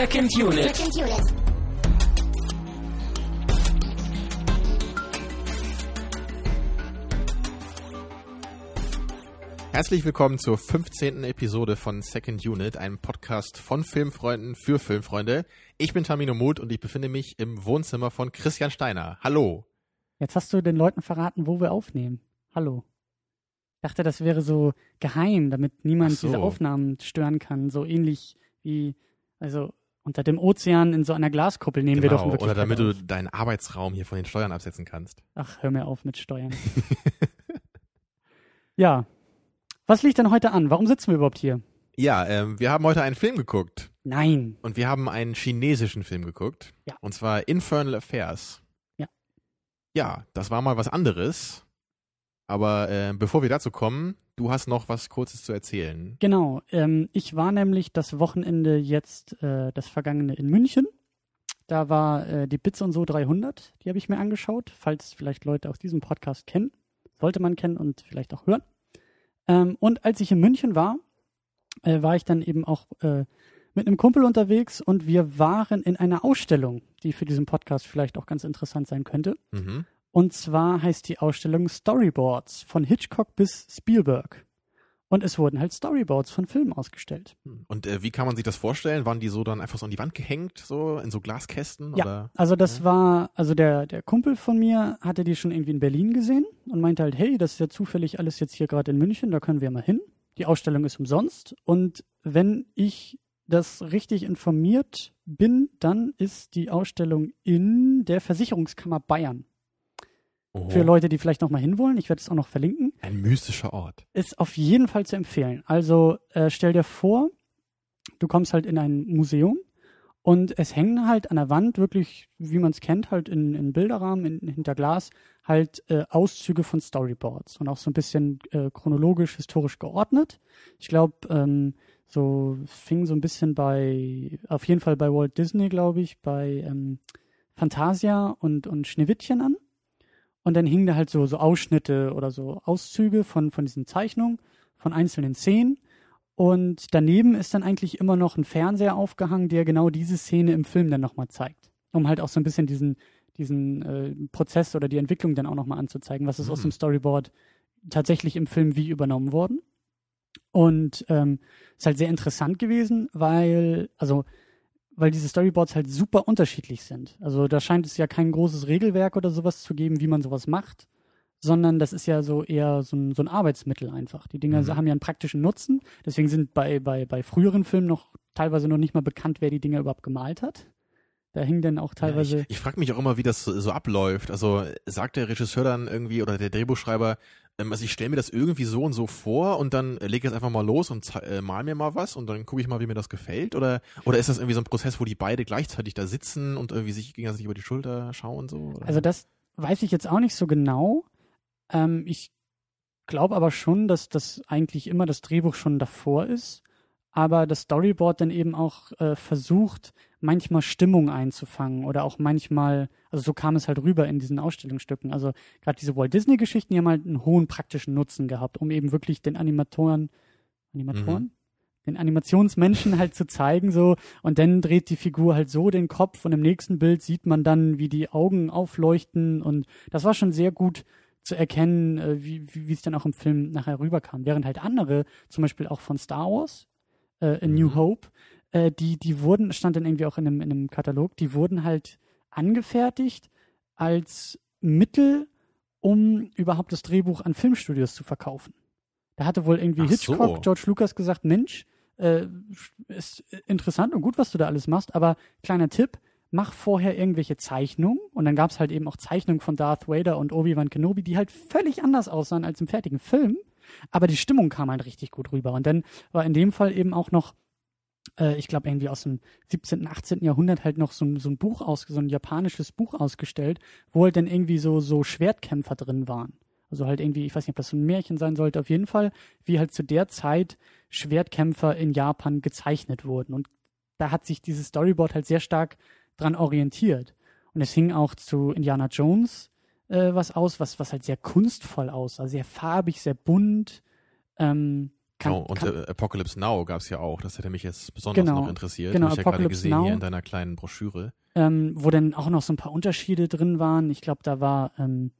Second Unit. Second Unit. Herzlich willkommen zur 15. Episode von Second Unit, einem Podcast von Filmfreunden für Filmfreunde. Ich bin Tamino Muth und ich befinde mich im Wohnzimmer von Christian Steiner. Hallo. Jetzt hast du den Leuten verraten, wo wir aufnehmen. Hallo. Ich dachte, das wäre so geheim, damit niemand so. diese Aufnahmen stören kann. So ähnlich wie, also unter dem Ozean in so einer Glaskuppel nehmen wir doch Genau, wirklich. Oder damit du deinen Arbeitsraum hier von den Steuern absetzen kannst. Ach, hör mir auf mit Steuern. ja. Was liegt denn heute an? Warum sitzen wir überhaupt hier? Ja, ähm, wir haben heute einen Film geguckt. Nein. Und wir haben einen chinesischen Film geguckt. Ja. Und zwar Infernal Affairs. Ja. Ja, das war mal was anderes. Aber äh, bevor wir dazu kommen, du hast noch was Kurzes zu erzählen. Genau. Ähm, ich war nämlich das Wochenende jetzt, äh, das vergangene in München. Da war äh, die Bits und so 300. Die habe ich mir angeschaut, falls vielleicht Leute aus diesem Podcast kennen. Sollte man kennen und vielleicht auch hören. Ähm, und als ich in München war, äh, war ich dann eben auch äh, mit einem Kumpel unterwegs und wir waren in einer Ausstellung, die für diesen Podcast vielleicht auch ganz interessant sein könnte. Mhm. Und zwar heißt die Ausstellung Storyboards von Hitchcock bis Spielberg. Und es wurden halt Storyboards von Filmen ausgestellt. Und äh, wie kann man sich das vorstellen? Waren die so dann einfach so an die Wand gehängt, so in so Glaskästen? Ja, Oder? also das Ja. war, also der, der Kumpel von mir hatte die schon irgendwie in Berlin gesehen und meinte halt, hey, das ist ja zufällig alles jetzt hier gerade in München, da können wir mal hin. Die Ausstellung ist umsonst und wenn ich das richtig informiert bin, dann ist die Ausstellung in der Versicherungskammer Bayern. Oho. Für Leute, die vielleicht noch mal hinwollen, ich werde es auch noch verlinken. Ein mystischer Ort. ist auf jeden Fall zu empfehlen. Also äh, stell dir vor, du kommst halt in ein Museum und es hängen halt an der Wand wirklich, wie man es kennt, halt in, in Bilderrahmen, in, hinter Glas, halt äh, Auszüge von Storyboards und auch so ein bisschen äh, chronologisch, historisch geordnet. Ich glaube, ähm, so es fing so ein bisschen bei, auf jeden Fall bei Walt Disney, glaube ich, bei ähm, Fantasia und, und Schneewittchen an. Und dann hingen da halt so, so Ausschnitte oder so Auszüge von, von diesen Zeichnungen, von einzelnen Szenen. Und daneben ist dann eigentlich immer noch ein Fernseher aufgehangen, der genau diese Szene im Film dann nochmal zeigt. Um halt auch so ein bisschen diesen, diesen äh, Prozess oder die Entwicklung dann auch nochmal anzuzeigen, was ist aus Mhm. dem Storyboard tatsächlich im Film wie übernommen worden. Und ähm, ist halt sehr interessant gewesen, weil, also weil diese Storyboards halt super unterschiedlich sind. Also da scheint es ja kein großes Regelwerk oder sowas zu geben, wie man sowas macht, sondern das ist ja so eher so ein, so ein Arbeitsmittel einfach. Die Dinger Mhm. haben ja einen praktischen Nutzen. Deswegen sind bei, bei, bei früheren Filmen noch teilweise noch nicht mal bekannt, wer die Dinger überhaupt gemalt hat. Da hingen dann auch teilweise. Ja, ich ich frage mich auch immer, wie das so, so abläuft. Also sagt der Regisseur dann irgendwie oder der Drehbuchschreiber, ähm, also ich stelle mir das irgendwie so und so vor und dann lege ich jetzt einfach mal los und äh, mal mir mal was und dann gucke ich mal, wie mir das gefällt. Oder oder ist das irgendwie so ein Prozess, wo die beide gleichzeitig da sitzen und irgendwie sich gegenseitig über die Schulter schauen so? Oder? Also das weiß ich jetzt auch nicht so genau. Ähm, ich glaube aber schon, dass das eigentlich immer das Drehbuch schon davor ist, aber das Storyboard dann eben auch äh, versucht, manchmal Stimmung einzufangen oder auch manchmal, also so kam es halt rüber in diesen Ausstellungsstücken. Also gerade diese Walt Disney Geschichten, die haben halt einen hohen praktischen Nutzen gehabt, um eben wirklich den Animatoren, Animatoren? Den Animationsmenschen halt zu zeigen, so, und dann dreht die Figur halt so den Kopf und im nächsten Bild sieht man dann, wie die Augen aufleuchten und das war schon sehr gut zu erkennen, äh, wie, wie, wie es dann auch im Film nachher rüberkam. Während halt andere, zum Beispiel auch von Star Wars, äh, in New Mhm. Hope, äh, die, die wurden, stand dann irgendwie auch in einem, in einem Katalog, die wurden halt angefertigt als Mittel, um überhaupt das Drehbuch an Filmstudios zu verkaufen. Da hatte wohl irgendwie Ach so. Hitchcock, George Lucas gesagt, Mensch, äh, ist interessant und gut, was du da alles machst, aber kleiner Tipp, mach vorher irgendwelche Zeichnungen und dann gab es halt eben auch Zeichnungen von Darth Vader und Obi-Wan Kenobi, die halt völlig anders aussahen als im fertigen Film, aber die Stimmung kam halt richtig gut rüber und dann war in dem Fall eben auch noch äh, ich glaube irgendwie aus dem 17., 18. Jahrhundert halt noch so, ein- so ein Buch aus, so ein japanisches Buch ausgestellt, wo halt dann irgendwie so, so Schwertkämpfer drin waren. Also halt irgendwie, ich weiß nicht, ob das so ein Märchen sein sollte, auf jeden Fall, wie halt zu der Zeit Schwertkämpfer in Japan gezeichnet wurden. Und da hat sich dieses Storyboard halt sehr stark dran orientiert. Und es hing auch zu Indiana Jones äh, was aus, was, was halt sehr kunstvoll aussah, sehr farbig, sehr bunt. Ähm, Kann, oh, und kann, äh, Apocalypse Now gab's ja auch. Das hätte mich jetzt besonders Genau, noch interessiert. genau, Hab ich ja gerade Apocalypse gesehen Now. hier in deiner kleinen Broschüre. ähm, wo dann auch noch so ein paar Unterschiede drin waren. Ich glaube, da war ähm,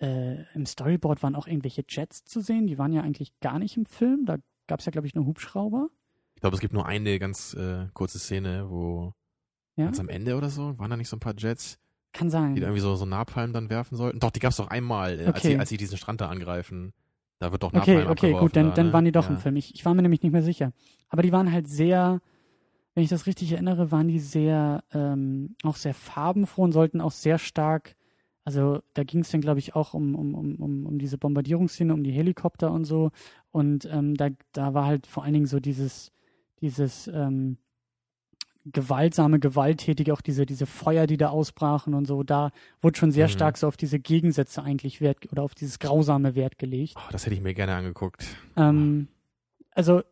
äh, im Storyboard waren auch irgendwelche Jets zu sehen. Die waren ja eigentlich gar nicht im Film. Da gab es ja, glaube ich, nur Hubschrauber. Ich glaube, es gibt nur eine ganz äh, kurze Szene, wo Ja, ganz am Ende oder so, waren da nicht so ein paar Jets, kann die sein. da irgendwie so, so Napalm dann werfen sollten? Doch, die gab's doch einmal, äh, als, Okay. sie, als sie diesen Strand da angreifen. Da wird doch Napalm Okay, okay, gut, dann, da, dann ne? waren die doch ja. im Film. Ich, ich war mir nämlich nicht mehr sicher. Aber die waren halt sehr, wenn ich das richtig erinnere, waren die sehr, ähm, auch sehr farbenfroh und sollten auch sehr stark, also da ging es dann, glaube ich, auch um, um, um, um, um diese Bombardierungsszene, um die Helikopter und so. Und ähm, da, da war halt vor allen Dingen so dieses, dieses ähm, gewaltsame, gewalttätige, auch diese, diese Feuer, die da ausbrachen und so, da wurde schon sehr Mhm. stark so auf diese Gegensätze eigentlich Wert oder auf dieses grausame Wert gelegt. Oh, das hätte ich mir gerne angeguckt. Ähm, also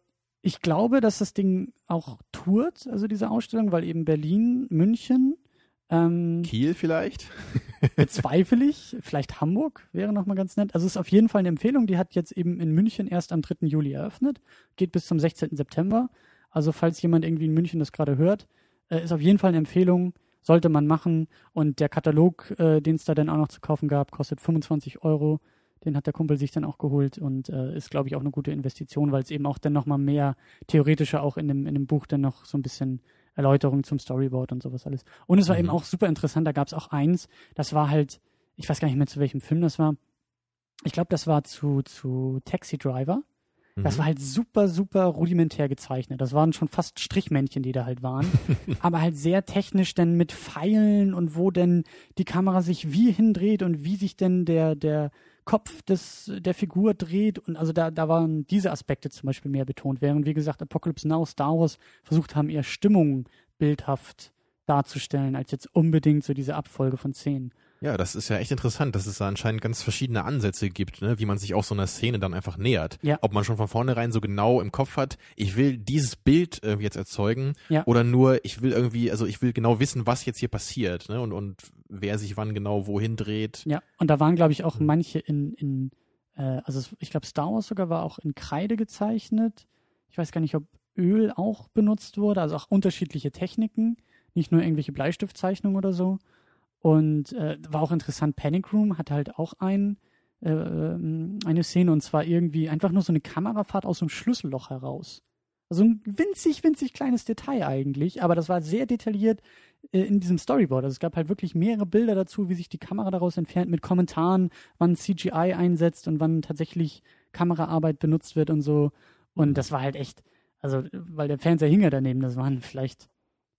ich glaube, dass das Ding auch tourt, also diese Ausstellung, weil eben Berlin, München, ähm, Kiel vielleicht? bezweifle ich, vielleicht Hamburg wäre nochmal ganz nett. Also es ist auf jeden Fall eine Empfehlung, die hat jetzt eben in München erst am 3. Juli eröffnet, geht bis zum 16. September. Also falls jemand irgendwie in München das gerade hört, äh, ist auf jeden Fall eine Empfehlung, sollte man machen. Und der Katalog, äh, den es da dann auch noch zu kaufen gab, kostet 25 Euro. Den hat der Kumpel sich dann auch geholt und äh, ist, glaube ich, auch eine gute Investition, weil es eben auch dann nochmal mehr theoretischer auch in dem, in dem Buch dann noch so ein bisschen Erläuterung zum Storyboard und sowas alles. Und es war Mhm. eben auch super interessant, da gab es auch eins, das war halt, ich weiß gar nicht mehr zu welchem Film das war. Ich glaube, das war zu, zu Taxi Driver. Das Mhm. war halt super, super rudimentär gezeichnet. Das waren schon fast Strichmännchen, die da halt waren. aber halt sehr technisch denn mit Pfeilen und wo denn die Kamera sich wie hindreht und wie sich denn der, der Kopf des, der Figur dreht. Und also da, da waren diese Aspekte zum Beispiel mehr betont. Während, wie gesagt, Apocalypse Now, Star Wars versucht haben, eher Stimmung bildhaft darzustellen, als jetzt unbedingt so diese Abfolge von Szenen. Ja, das ist ja echt interessant, dass es da anscheinend ganz verschiedene Ansätze gibt, ne? wie man sich auch so einer Szene dann einfach nähert. Ja. Ob man schon von vornherein so genau im Kopf hat, ich will dieses Bild irgendwie jetzt erzeugen Ja. oder nur, ich will irgendwie, also ich will genau wissen, was jetzt hier passiert ne? und, und wer sich wann genau wohin dreht. Ja, und da waren, glaube ich, auch Mhm. manche in, in äh, also ich glaube, Star Wars sogar war auch in Kreide gezeichnet. Ich weiß gar nicht, ob Öl auch benutzt wurde, also auch unterschiedliche Techniken, nicht nur irgendwelche Bleistiftzeichnungen oder so. Und äh, war auch interessant, Panic Room hat halt auch ein, äh, ähm, eine Szene und zwar irgendwie einfach nur so eine Kamerafahrt aus einem Schlüsselloch heraus. Also ein winzig, winzig kleines Detail eigentlich, aber das war sehr detailliert äh, in diesem Storyboard. Also es gab halt wirklich mehrere Bilder dazu, wie sich die Kamera daraus entfernt, mit Kommentaren, wann CGI einsetzt und wann tatsächlich Kameraarbeit benutzt wird und so. Und das war halt echt, also weil der Fernseher hing ja daneben, das waren vielleicht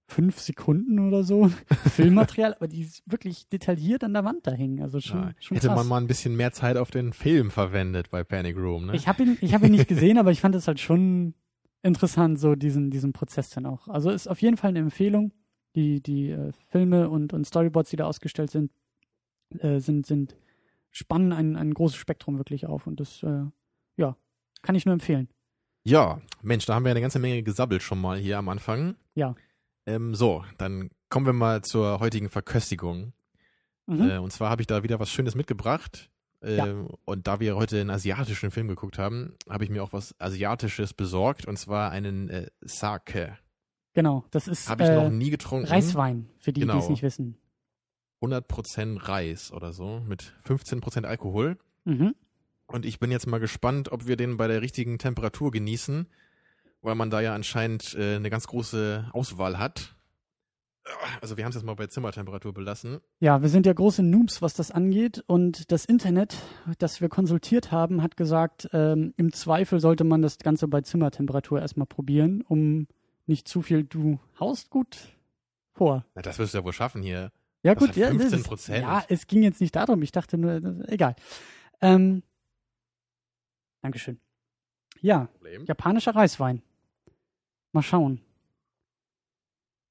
fünf Sekunden oder so Filmmaterial, aber die wirklich detailliert an der Wand da hingen. Also schon, Ja, schon hätte krass. man mal ein bisschen mehr Zeit auf den Film verwendet bei Panic Room. Ne? Ich habe ihn, ich hab ihn nicht gesehen, aber ich fand es halt schon interessant, so diesen, diesen Prozess dann auch. Also ist auf jeden Fall eine Empfehlung. Die, die äh, Filme und, und Storyboards, die da ausgestellt sind, äh, sind, sind spannen ein, ein großes Spektrum wirklich auf. Und das, äh, ja, kann ich nur empfehlen. Ja, Mensch, da haben wir eine ganze Menge gesabbelt schon mal hier am Anfang. Ja. Ähm, so, dann kommen wir mal zur heutigen Verköstigung. Mhm. Äh, und zwar habe ich da wieder was Schönes mitgebracht. Äh, Ja. Und da wir heute einen asiatischen Film geguckt haben, habe ich mir auch was Asiatisches besorgt. Und zwar einen äh, Sake. Genau, das ist Habe ich äh, noch nie getrunken. Reiswein, für die, die es Genau. nicht wissen. 100% Reis oder so mit 15% Alkohol. Mhm. Und ich bin jetzt mal gespannt, ob wir den bei der richtigen Temperatur genießen, weil man da ja anscheinend äh, eine ganz große Auswahl hat. Also wir haben es jetzt mal bei Zimmertemperatur belassen. Ja, wir sind ja große Noobs, was das angeht. Und das Internet, das wir konsultiert haben, hat gesagt, ähm, im Zweifel sollte man das Ganze bei Zimmertemperatur erstmal probieren, um nicht zu viel. Du haust gut vor. Na, das wirst du ja wohl schaffen hier. Ja, Was gut, ja. das 15 ist- Prozent? Ja, es ging jetzt nicht darum. Ich dachte nur, das- egal. Ähm, Dankeschön. Ja, Problem. japanischer Reiswein. Mal schauen.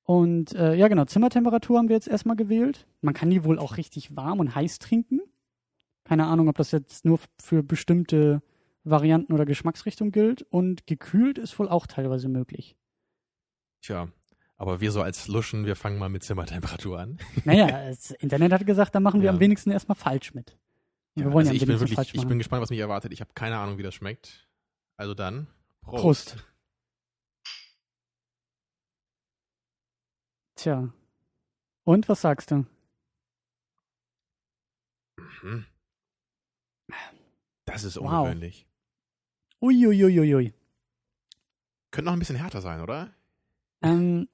Und äh, ja, genau, Zimmertemperatur haben wir jetzt erstmal gewählt. Man kann die wohl auch richtig warm und heiß trinken. Keine Ahnung, ob das jetzt nur für bestimmte Varianten oder Geschmacksrichtungen gilt. Und gekühlt ist wohl auch teilweise möglich. Tja, aber wir so als Luschen, wir fangen mal mit Zimmertemperatur an. Naja, das Internet hat gesagt, da machen wir Ja. am wenigsten erstmal falsch mit. Ja, wir wollen also ja ich am bin wenigsten wirklich, falsch ich machen. bin gespannt, was mich erwartet. Ich habe keine Ahnung, wie das schmeckt. Also dann, Prost. Prost. Tja. Und was sagst du? Mhm. Das ist Wow. ungewöhnlich. Uiuiuiui. Könnte noch ein bisschen härter sein, oder? Ähm,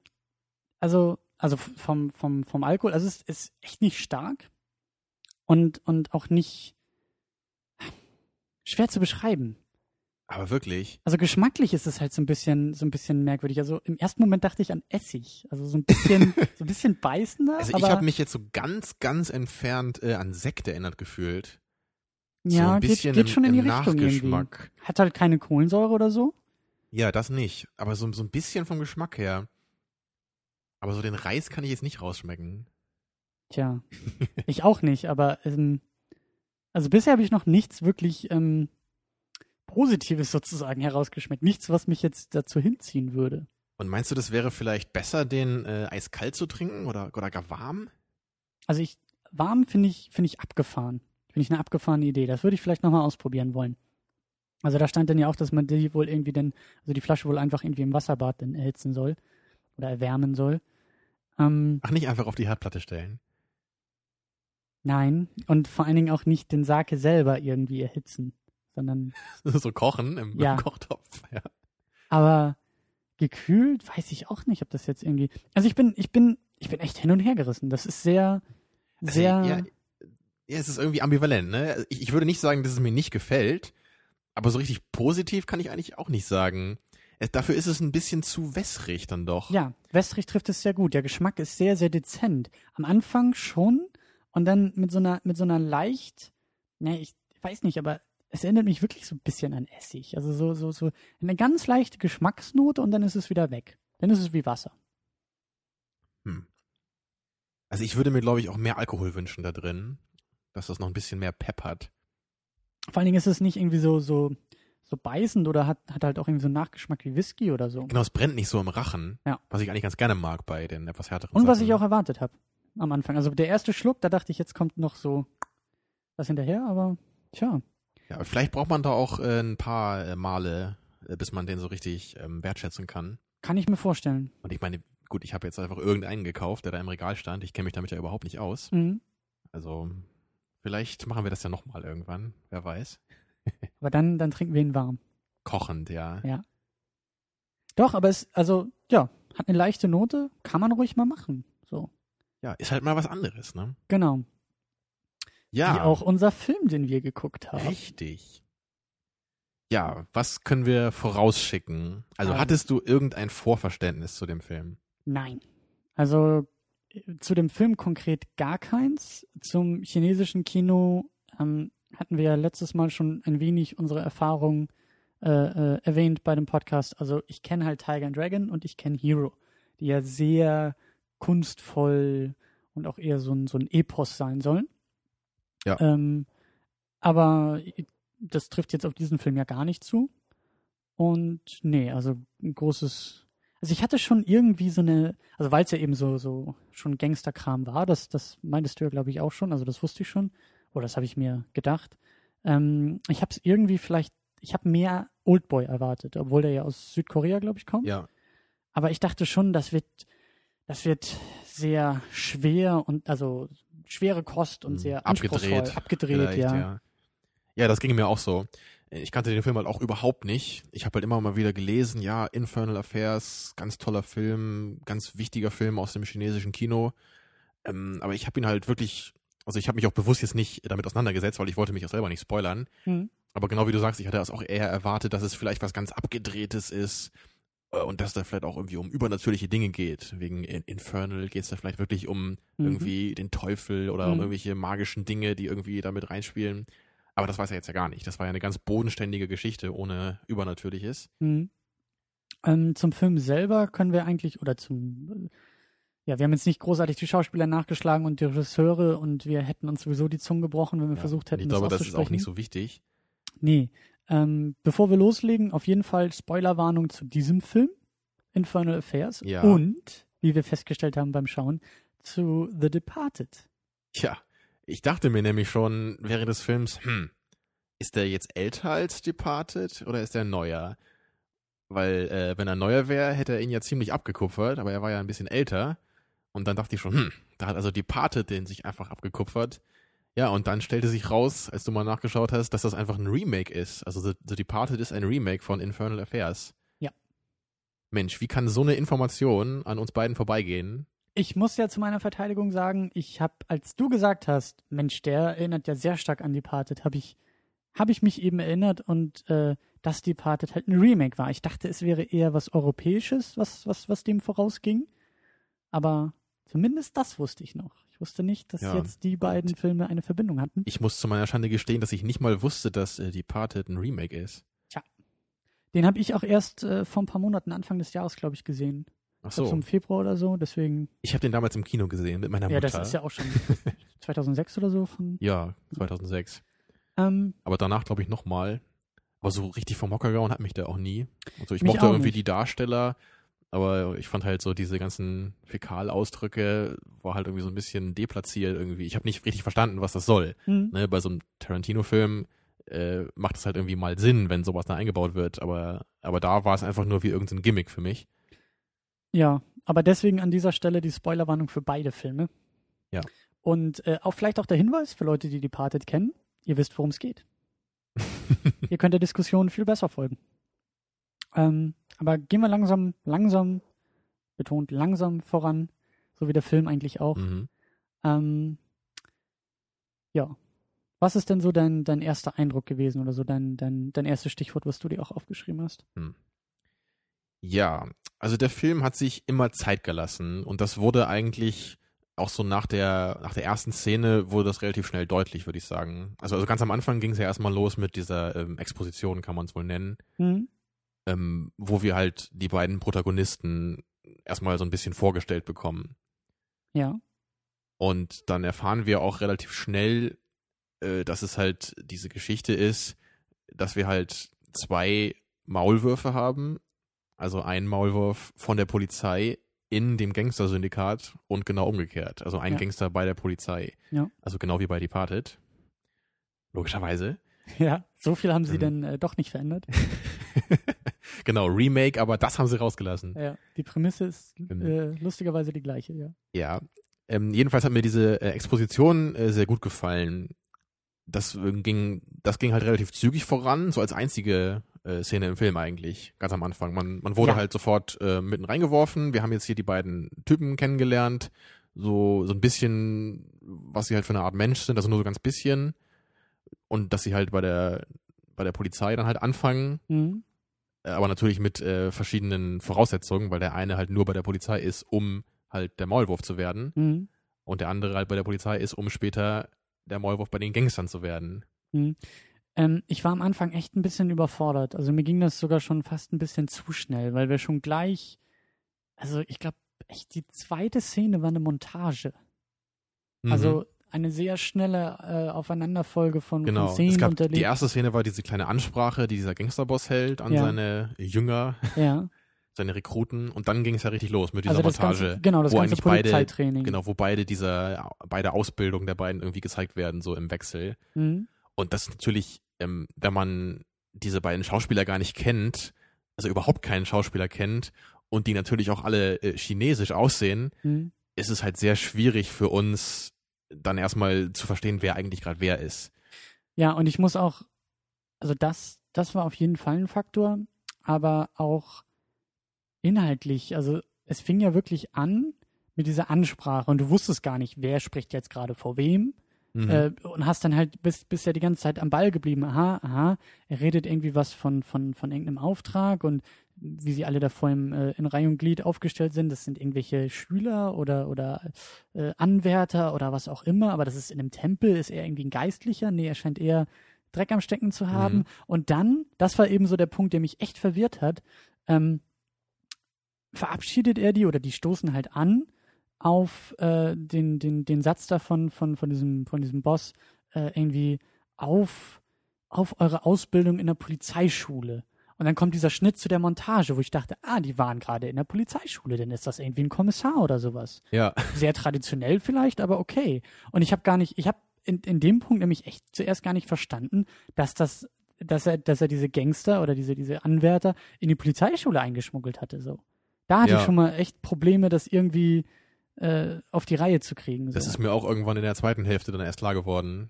also, also vom, vom, vom Alkohol, also es ist echt nicht stark und, und auch nicht schwer zu beschreiben. Aber wirklich. Also geschmacklich ist es halt so ein bisschen, so ein bisschen merkwürdig. Also im ersten Moment dachte ich an Essig. Also so ein bisschen, so ein bisschen beißender. Also ich habe mich jetzt so ganz, ganz entfernt äh, an Sekt erinnert gefühlt. so ja, ein geht, bisschen geht im, schon in die im Richtung irgendwie. Nachgeschmack. Hat halt keine Kohlensäure oder so. Ja, das nicht. Aber so, so ein bisschen vom Geschmack her. Aber so den Reis kann ich jetzt nicht rausschmecken. Tja, ich auch nicht, aber ähm, also bisher habe ich noch nichts wirklich ähm, Positives sozusagen herausgeschmeckt. Nichts, was mich jetzt dazu hinziehen würde. Und meinst du, das wäre vielleicht besser, den äh, eiskalt zu trinken oder, oder gar warm? Also ich warm finde ich finde ich abgefahren. Finde ich eine abgefahrene Idee. Das würde ich vielleicht nochmal ausprobieren wollen. Also da stand dann ja auch, dass man die wohl irgendwie dann, also die Flasche wohl einfach irgendwie im Wasserbad dann erhitzen soll oder erwärmen soll. Ähm, Ach, nicht einfach auf die Herdplatte stellen. nein. Und vor allen Dingen auch nicht den Sake selber irgendwie erhitzen, sondern so kochen im, Ja. im Kochtopf. Ja. Aber gekühlt weiß ich auch nicht, ob das jetzt irgendwie. Also ich bin, ich bin, ich bin echt hin und her gerissen. Das ist sehr, Also, sehr. ja, ja, es ist irgendwie ambivalent, ne? Also Ich, ich würde nicht sagen, dass es mir nicht gefällt, aber so richtig positiv kann ich eigentlich auch nicht sagen. Es, dafür ist es ein bisschen zu wässrig dann doch. Ja, Westrich trifft es sehr gut. Der Geschmack ist sehr, sehr dezent. Am Anfang schon und dann mit so einer, mit so einer leicht, ne, ich weiß nicht, aber es erinnert mich wirklich so ein bisschen an Essig. Also so, so, so eine ganz leichte Geschmacksnote und dann ist es wieder weg. Dann ist es wie Wasser. Hm. Also ich würde mir, glaube ich, auch mehr Alkohol wünschen da drin, dass das noch ein bisschen mehr Pep hat. Vor allen Dingen ist es nicht irgendwie so, so, so beißend oder hat, hat halt auch irgendwie so einen Nachgeschmack wie Whisky oder so. Genau, es brennt nicht so im Rachen, Ja. was ich eigentlich ganz gerne mag bei den etwas härteren Und was Sachen. ich auch erwartet habe am Anfang. Also der erste Schluck, da dachte ich, jetzt kommt noch so was hinterher, aber tja. Ja, vielleicht braucht man da auch äh, ein paar äh, Male, äh, bis man den so richtig ähm, wertschätzen kann. Kann ich mir vorstellen. Und ich meine, gut, ich habe jetzt einfach irgendeinen gekauft, der da im Regal stand. Ich kenne mich damit ja überhaupt nicht aus. Mhm. Also vielleicht machen wir das ja nochmal irgendwann. Wer weiß. Aber dann, dann trinken wir ihn warm. Kochend, ja. Ja. Doch, aber es, also, ja, hat eine leichte Note, kann man ruhig mal machen. So, Ja, ist halt mal was anderes, ne? genau. Ja, Wie auch unser Film, den wir geguckt haben. richtig. Ja, was können wir vorausschicken? Also Ähm. hattest du irgendein Vorverständnis zu dem Film? Nein. Also zu dem Film konkret gar keins. Zum chinesischen Kino ähm, hatten wir ja letztes Mal schon ein wenig unsere Erfahrungen äh, äh, erwähnt bei dem Podcast. Also ich kenne halt Tiger and Dragon und ich kenne Hero, die ja sehr kunstvoll und auch eher so ein, so ein Epos sein sollen. Ja. Ähm, aber das trifft jetzt auf diesen Film ja gar nicht zu. Und nee, also ein großes. Also ich hatte schon irgendwie so eine, also weil es ja eben so, so schon Gangsterkram war, das, das meintest du ja, glaube ich, auch schon, also das wusste ich schon. Oder das habe ich mir gedacht. Ähm, ich habe es irgendwie vielleicht, ich habe mehr Oldboy erwartet, obwohl der ja aus Südkorea, glaube ich, kommt. Ja. Aber ich dachte schon, das wird, das wird sehr schwer und also schwere Kost und Mhm. sehr Abgedreht, anspruchsvoll, abgedreht, Vielleicht, ja. ja. Ja, das ging mir auch so. Ich kannte den Film halt auch überhaupt nicht. Ich habe halt immer mal wieder gelesen, ja, Infernal Affairs, ganz toller Film, ganz wichtiger Film aus dem chinesischen Kino. Ähm, aber ich habe ihn halt wirklich, also ich habe mich auch bewusst jetzt nicht damit auseinandergesetzt, weil ich wollte mich auch selber nicht spoilern. Mhm. Aber genau wie du sagst, ich hatte das auch eher erwartet, dass es vielleicht was ganz Abgedrehtes ist und dass da vielleicht auch irgendwie um übernatürliche Dinge geht. Wegen In- Infernal geht es da vielleicht wirklich um Mhm. irgendwie den Teufel oder um Mhm. irgendwelche magischen Dinge, die irgendwie damit reinspielen. Aber das weiß er jetzt ja gar nicht. Das war ja eine ganz bodenständige Geschichte ohne Übernatürliches. Mhm. Ähm, zum Film selber können wir eigentlich, oder zum, äh, ja, wir haben jetzt nicht großartig die Schauspieler nachgeschlagen und die Regisseure und wir hätten uns sowieso die Zunge gebrochen, wenn wir Ja, versucht hätten, ich glaube, das das ist auch nicht so wichtig. Nee. Ähm, bevor wir loslegen, auf jeden Fall Spoilerwarnung zu diesem Film, Infernal Affairs. Ja. Und, wie wir festgestellt haben beim Schauen, zu The Departed. Tja, ich dachte mir nämlich schon während des Films, hm, ist der jetzt älter als Departed oder ist der neuer? Weil, äh, wenn er neuer wäre, hätte er ihn ja ziemlich abgekupfert, aber er war ja ein bisschen älter. Und dann dachte ich schon, hm, da hat also Departed den sich einfach abgekupfert. Ja, und dann stellte sich raus, als du mal nachgeschaut hast, dass das einfach ein Remake ist. Also The, The Departed ist ein Remake von Infernal Affairs. Ja. Mensch, wie kann so eine Information an uns beiden vorbeigehen? Ich muss ja zu meiner Verteidigung sagen, ich habe, als du gesagt hast, Mensch, der erinnert ja sehr stark an Departed, habe ich, hab ich mich eben erinnert und äh, dass Departed halt ein Remake war. Ich dachte, es wäre eher was Europäisches, was, was, was dem vorausging. Aber zumindest das wusste ich noch. Ich wusste nicht, dass Ja, jetzt die beiden Filme eine Verbindung hatten. Ich muss zu meiner Schande gestehen, dass ich nicht mal wusste, dass äh, Departed ein Remake ist. Den habe ich auch erst äh, vor ein paar Monaten, Anfang des Jahres, glaube ich, gesehen. Ach so. im Februar oder so. Deswegen, Ich habe den damals im Kino gesehen mit meiner ja, Mutter. das ist ja auch schon 2006 oder so von. ja, 2006. Ähm, Aber danach glaube ich nochmal. Aber so richtig vom Hocker gehauen hat mich der auch nie. Also ich mochte irgendwie nicht. die Darsteller, aber ich fand halt so diese ganzen Fäkalausdrücke war halt irgendwie so ein bisschen deplatziert irgendwie. Ich habe nicht richtig verstanden, was das soll. hm. Ne, bei so einem Tarantino-Film äh, macht es halt irgendwie mal Sinn, wenn sowas da eingebaut wird, aber, aber da war es einfach nur wie irgendein Gimmick für mich. Ja, aber deswegen an dieser Stelle die Spoilerwarnung für beide Filme. Ja. Und äh, auch vielleicht auch der Hinweis für Leute, die Departed kennen. Ihr wisst, worum es geht. Ihr könnt der Diskussion viel besser folgen. Ähm, aber gehen wir langsam, langsam, betont langsam voran, so wie der Film eigentlich auch. mhm. Ähm, ja. Was ist denn so dein, dein erster Eindruck gewesen oder so dein, dein, dein erstes Stichwort, was du dir auch aufgeschrieben hast? Ja, also der Film hat sich immer Zeit gelassen und das wurde eigentlich auch so nach der, nach der ersten Szene wurde das relativ schnell deutlich, würde ich sagen. Also, also ganz am Anfang ging es ja erstmal los mit dieser ähm, Exposition, kann man es wohl nennen, Hm? Ähm, wo wir halt die beiden Protagonisten erstmal so ein bisschen vorgestellt bekommen. Ja. Und dann erfahren wir auch relativ schnell, äh, dass es halt diese Geschichte ist, dass wir halt zwei Maulwürfe haben. Also ein Maulwurf von der Polizei in dem Gangstersyndikat und genau umgekehrt. Also ein Ja. Gangster bei der Polizei. Ja. Also genau wie bei Departed. Logischerweise. Ja. So viel haben sie Ähm. denn äh, doch nicht verändert. genau, Remake, aber das haben sie rausgelassen. Ja, die Prämisse ist Ähm. äh, lustigerweise die gleiche, ja. Ja. Ähm, jedenfalls hat mir diese äh, Exposition äh, sehr gut gefallen. Das äh, ging, das ging halt relativ zügig voran, so als einzige äh, Szene im Film eigentlich, ganz am Anfang. Man, man wurde Ja. halt sofort äh, mitten reingeworfen. Wir haben jetzt hier die beiden Typen kennengelernt, so so ein bisschen, was sie halt für eine Art Mensch sind, also nur so ganz bisschen. Und dass sie halt bei der bei der Polizei dann halt anfangen, Mhm. Äh, aber natürlich mit äh, verschiedenen Voraussetzungen, weil der eine halt nur bei der Polizei ist, um halt der Maulwurf zu werden Mhm. und der andere halt bei der Polizei ist, um später der Maulwurf bei den Gangstern zu werden. Mhm. Ähm, ich war am Anfang echt ein bisschen überfordert. Also mir ging das sogar schon fast ein bisschen zu schnell, weil wir schon gleich, also ich glaube, echt die zweite Szene war eine Montage. Mhm. Also eine sehr schnelle äh, Aufeinanderfolge von, genau. von Szenen es gab und erlebt. die erste Szene war diese kleine Ansprache, die dieser Gangsterboss hält an Ja. seine Jünger, ja. seine Rekruten und dann ging es ja richtig los mit dieser Also Montage. ganze, genau, das wo ganze eigentlich beide-. Genau, wo beide dieser beide Ausbildung der beiden irgendwie gezeigt werden, so im Wechsel. Mhm. Und das ist natürlich, ähm, wenn man diese beiden Schauspieler gar nicht kennt, also überhaupt keinen Schauspieler kennt und die natürlich auch alle äh, chinesisch aussehen, Mhm. ist es halt sehr schwierig für uns dann erstmal zu verstehen, wer eigentlich gerade wer ist. Ja, und ich muss auch, also das, das war auf jeden Fall ein Faktor, aber auch inhaltlich, also es fing ja wirklich an mit dieser Ansprache und du wusstest gar nicht, wer spricht jetzt gerade vor wem Mhm. äh, und hast dann halt bist, bist ja die ganze Zeit am Ball geblieben. Aha, aha, er redet irgendwie was von, von, von irgendeinem Auftrag und wie sie alle da vor ihm äh, in Reihe und Glied aufgestellt sind, das sind irgendwelche Schüler oder, oder äh, Anwärter oder was auch immer, aber das ist in einem Tempel, ist er irgendwie ein Geistlicher? Nee, er scheint eher Dreck am Stecken zu haben. Mhm. Und dann, das war eben so der Punkt, der mich echt verwirrt hat, ähm, verabschiedet er die oder die stoßen halt an auf äh, den, den, den Satz davon von, von, diesem, von diesem Boss äh, irgendwie auf, auf eure Ausbildung in der Polizeischule. Und dann kommt dieser Schnitt zu der Montage, wo ich dachte, ah, die waren gerade in der Polizeischule, dann ist das irgendwie ein Kommissar oder sowas. ja, Sehr traditionell vielleicht, aber okay. Und ich habe gar nicht, ich habe in, in dem Punkt nämlich echt zuerst gar nicht verstanden, dass das, dass er, dass er diese Gangster oder diese, diese Anwärter in die Polizeischule eingeschmuggelt hatte. So. Da hatte Ja. ich schon mal echt Probleme, das irgendwie äh, auf die Reihe zu kriegen. So. Das ist mir auch irgendwann in der zweiten Hälfte dann erst klar geworden.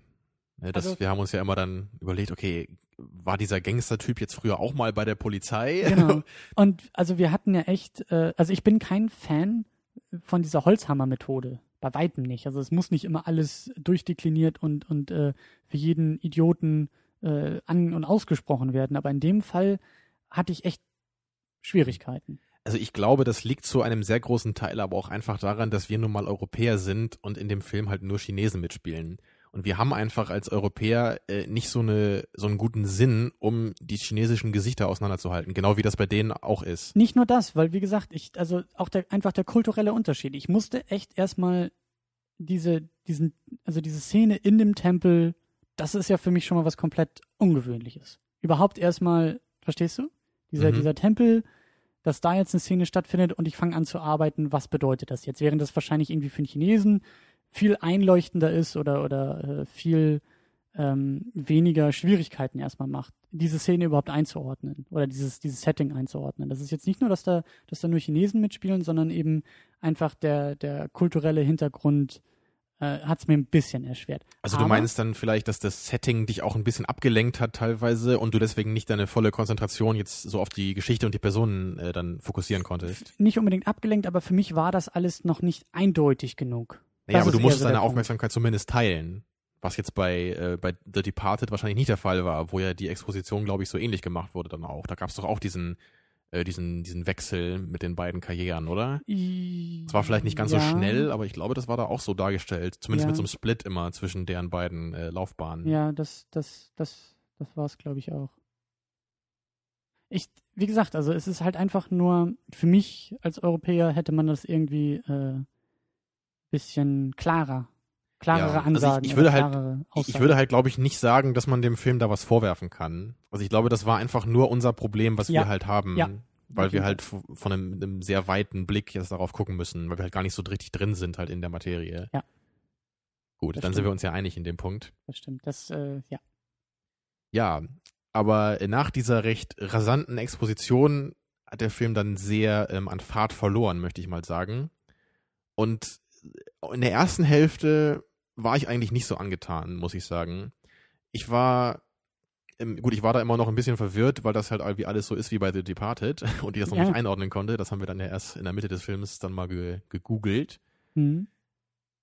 Ne, Das, Also- wir haben uns ja immer dann überlegt, okay, war dieser Gangster-Typ jetzt früher auch mal bei der Polizei? Genau. Und also wir hatten ja echt, äh, also ich bin kein Fan von dieser Holzhammer-Methode. Bei weitem nicht. Also es muss nicht immer alles durchdekliniert und, und äh, für jeden Idioten äh, an- und ausgesprochen werden. Aber in dem Fall hatte ich echt Schwierigkeiten. Also ich glaube, das liegt zu einem sehr großen Teil aber auch einfach daran, dass wir nun mal Europäer sind und in dem Film halt nur Chinesen mitspielen. Und wir haben einfach als Europäer äh, nicht so eine so einen guten Sinn, um die chinesischen Gesichter auseinanderzuhalten, genau wie das bei denen auch ist. Nicht nur das, weil wie gesagt, ich, also auch der, einfach der kulturelle Unterschied. Ich musste echt erstmal diese, diesen, also diese Szene in dem Tempel, das ist ja für mich schon mal was komplett Ungewöhnliches. Überhaupt erstmal, verstehst du? Dieser, Mhm. dieser Tempel, dass da jetzt eine Szene stattfindet und ich fange an zu arbeiten, was bedeutet das jetzt? Während das wahrscheinlich irgendwie für einen Chinesen viel einleuchtender ist oder, oder äh, viel ähm, weniger Schwierigkeiten erstmal macht, diese Szene überhaupt einzuordnen oder dieses, dieses Setting einzuordnen. Das ist jetzt nicht nur, dass da, dass da nur Chinesen mitspielen, sondern eben einfach der, der kulturelle Hintergrund äh, hat es mir ein bisschen erschwert. Also Aber, du meinst dann vielleicht, dass das Setting dich auch ein bisschen abgelenkt hat teilweise und du deswegen nicht deine volle Konzentration jetzt so auf die Geschichte und die Personen äh, dann fokussieren konntest? nicht unbedingt abgelenkt, aber für mich war das alles noch nicht eindeutig genug. Naja, Das aber du so der deine. Aufmerksamkeit zumindest teilen. Was jetzt bei, äh, bei The Departed wahrscheinlich nicht der Fall war, wo ja die Exposition, glaube ich, so ähnlich gemacht wurde dann auch. Da gab es doch auch diesen, äh, diesen, diesen Wechsel mit den beiden Karrieren, oder? Es war vielleicht nicht ganz ja, so schnell, aber ich glaube, das war da auch so dargestellt. Zumindest Ja. mit so einem Split immer zwischen deren beiden äh, Laufbahnen. Ja, das, das, das, das war es, glaube ich, auch. Ich, wie gesagt, also es ist halt einfach nur, für mich als Europäer hätte man das irgendwie äh, bisschen klarer, klarere Ja, also ich- Ansagen. ich würde halt- Ich, würde halt, glaube ich, nicht sagen, dass man dem Film da was vorwerfen kann. Also ich glaube, das war einfach nur unser Problem, was Ja. wir halt haben. Ja. Weil wir halt von einem, einem sehr weiten Blick jetzt darauf gucken müssen, weil wir halt gar nicht so richtig drin sind halt in der Materie. Ja. Gut, Das dann sind stimmt. wir uns ja einig in dem Punkt. Das stimmt. Das, äh, ja. Ja, aber nach dieser recht rasanten Exposition hat der Film dann sehr ähm, an Fahrt verloren, möchte ich mal sagen. Und in der ersten Hälfte war ich eigentlich nicht so angetan, muss ich sagen. Ich war, ähm, gut, ich war da immer noch ein bisschen verwirrt, weil das halt irgendwie alles so ist wie bei The Departed und ich das noch Ja. nicht einordnen konnte. Das haben wir dann ja erst in der Mitte des Films dann mal ge gegoogelt. Hm.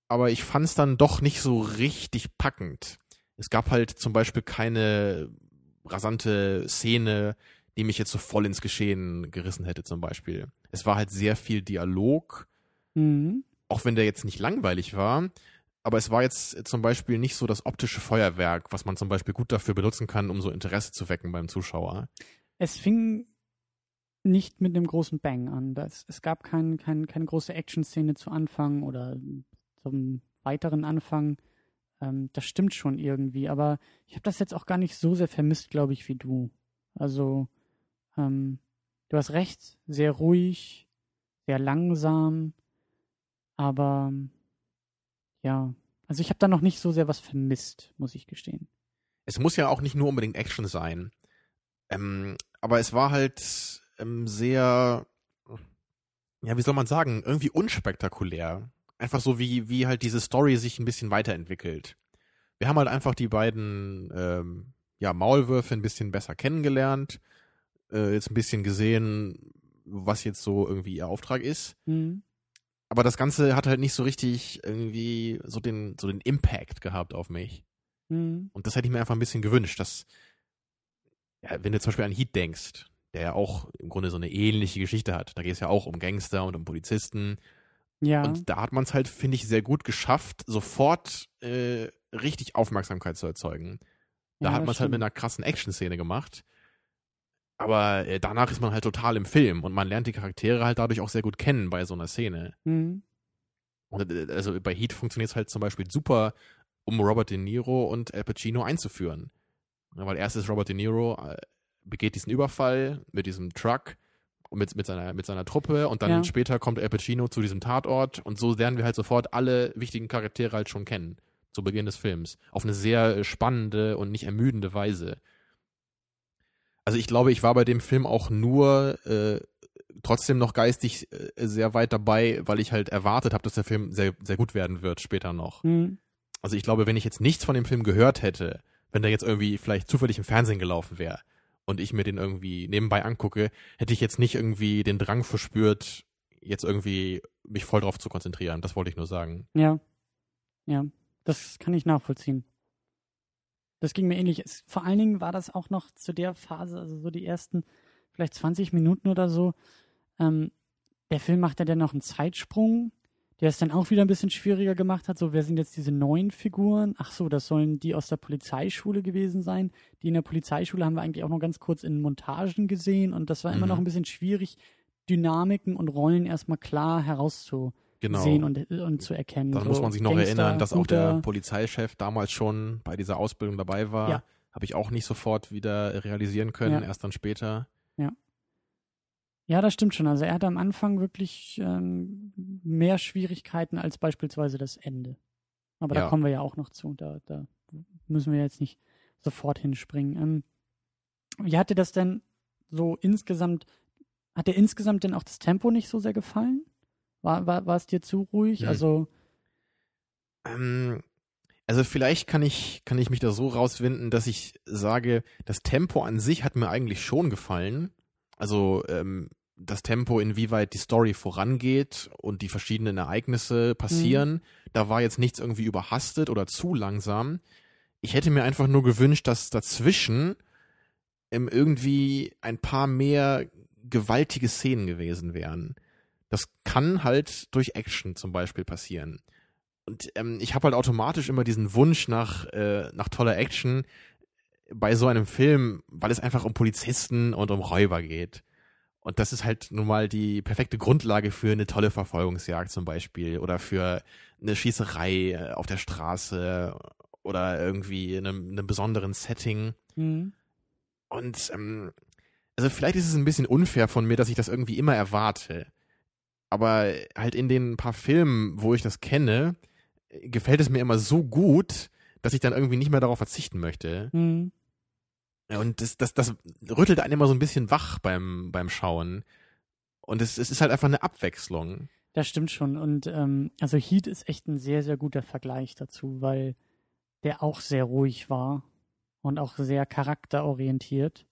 aber ich fand es dann doch nicht so richtig packend. Es gab halt zum Beispiel keine rasante Szene, die mich jetzt so voll ins Geschehen gerissen hätte zum Beispiel. Es war halt sehr viel Dialog, Hm. Auch wenn der jetzt nicht langweilig war. Aber es war jetzt zum Beispiel nicht so das optische Feuerwerk, was man zum Beispiel gut dafür benutzen kann, um so Interesse zu wecken beim Zuschauer. Es fing nicht mit einem großen Bang an. Das, es gab kein, kein, keine große Action-Szene zu Anfang oder zum weiteren Anfang. Ähm, das stimmt schon irgendwie, aber ich habe das jetzt auch gar nicht so sehr vermisst, glaube ich, wie du. Also, ähm, du hast recht, sehr ruhig, sehr langsam, aber ja, also ich habe da noch nicht so sehr was vermisst, muss ich gestehen. es muss ja auch nicht nur unbedingt Action sein. Ähm, aber es war halt ähm, sehr, ja, wie soll man sagen, irgendwie unspektakulär. Einfach so, wie, wie halt diese Story sich ein bisschen weiterentwickelt. Wir haben halt einfach die beiden ähm, ja, Maulwürfe ein bisschen besser kennengelernt, äh, jetzt ein bisschen gesehen, was jetzt so irgendwie ihr Auftrag ist. Hm. Aber das Ganze hat halt nicht so richtig irgendwie so den, so den Impact gehabt auf mich. Hm. Und das hätte ich mir einfach ein bisschen gewünscht, dass, ja, wenn du zum Beispiel an Heat denkst, der ja auch im Grunde so eine ähnliche Geschichte hat. Da geht es ja auch um Gangster und um Polizisten. Ja. Und da hat man es halt, finde ich, sehr gut geschafft, sofort äh, richtig Aufmerksamkeit zu erzeugen. Da ja, hat man es halt mit einer krassen Action-Szene gemacht. Aber äh, danach ist man halt total im Film und man lernt die Charaktere halt dadurch auch sehr gut kennen bei so einer Szene. Hm. Und äh, also bei Heat funktioniert es halt zum Beispiel super, um Robert De Niro und Al Pacino einzuführen. Weil erst ist Robert De Niro, äh, begeht diesen Überfall mit diesem Truck und mit, mit, seiner, mit seiner Truppe und dann Ja. später kommt Al Pacino zu diesem Tatort und so lernen wir halt sofort alle wichtigen Charaktere halt schon kennen. zu Beginn des Films. Auf eine sehr spannende und nicht ermüdende Weise. Also ich glaube, ich war bei dem Film auch nur äh, trotzdem noch geistig äh, sehr weit dabei, weil ich halt erwartet habe, dass der Film sehr, sehr gut werden wird später noch. Mhm. Also ich glaube, wenn ich jetzt nichts von dem Film gehört hätte, wenn der jetzt irgendwie vielleicht zufällig im Fernsehen gelaufen wäre und ich mir den irgendwie nebenbei angucke, hätte ich jetzt nicht irgendwie den Drang verspürt, jetzt irgendwie mich voll drauf zu konzentrieren. Das wollte ich nur sagen. Ja. Ja. Das kann ich nachvollziehen. Das ging mir ähnlich. Es, vor allen Dingen war das auch noch zu der Phase, also so die ersten vielleicht 20 Minuten oder so. Ähm, der Film macht ja dann noch einen Zeitsprung, der es dann auch wieder ein bisschen schwieriger gemacht hat. So, wer sind jetzt diese neuen Figuren? Ach so, das sollen die aus der Polizeischule gewesen sein. Die in der Polizeischule haben wir eigentlich auch noch ganz kurz in Montagen gesehen und das war immer Mhm. noch ein bisschen schwierig, Dynamiken und Rollen erstmal klar herauszusehen Genau. und, und zu erkennen. Dann so muss man sich noch Gangster, erinnern, dass auch der Polizeichef damals schon bei dieser Ausbildung dabei war. Ja. Habe ich auch nicht sofort wieder realisieren können, Ja. erst dann später. Ja, das stimmt schon. Also er hat am Anfang wirklich ähm, mehr Schwierigkeiten als beispielsweise das Ende. Aber da Ja. kommen wir ja auch noch zu. Da, da müssen wir jetzt nicht sofort hinspringen. Ähm, wie hat dir das denn so insgesamt, hat dir insgesamt denn auch das Tempo nicht so sehr gefallen? War, war, war es dir zu ruhig? Hm. Also, Ähm, also vielleicht kann ich, kann ich mich da so rauswinden, dass ich sage, das Tempo an sich hat mir eigentlich schon gefallen. Also ähm, das Tempo, inwieweit die Story vorangeht und die verschiedenen Ereignisse passieren, da war jetzt nichts irgendwie überhastet oder zu langsam. Ich hätte mir einfach nur gewünscht, dass dazwischen ähm, irgendwie ein paar mehr gewaltige Szenen gewesen wären. Das kann halt durch Action zum Beispiel passieren. Und ähm, ich habe halt automatisch immer diesen Wunsch nach, äh, nach toller Action bei so einem Film, weil es einfach um Polizisten und um Räuber geht. Und das ist halt nun mal die perfekte Grundlage für eine tolle Verfolgungsjagd zum Beispiel oder für eine Schießerei äh, auf der Straße oder irgendwie in einem, einem besonderen Setting. hm, Und ähm, also vielleicht ist es ein bisschen unfair von mir, dass ich das irgendwie immer erwarte. Aber halt in den paar Filmen, wo ich das kenne, gefällt es mir immer so gut, dass ich dann irgendwie nicht mehr darauf verzichten möchte. hm, Ja, Und das, das, das rüttelt einen immer so ein bisschen wach beim, beim Schauen. Und es, es ist halt einfach eine Abwechslung. Das stimmt schon. Und ähm, also Heat ist echt ein sehr, sehr guter Vergleich dazu, weil der auch sehr ruhig war und auch sehr charakterorientiert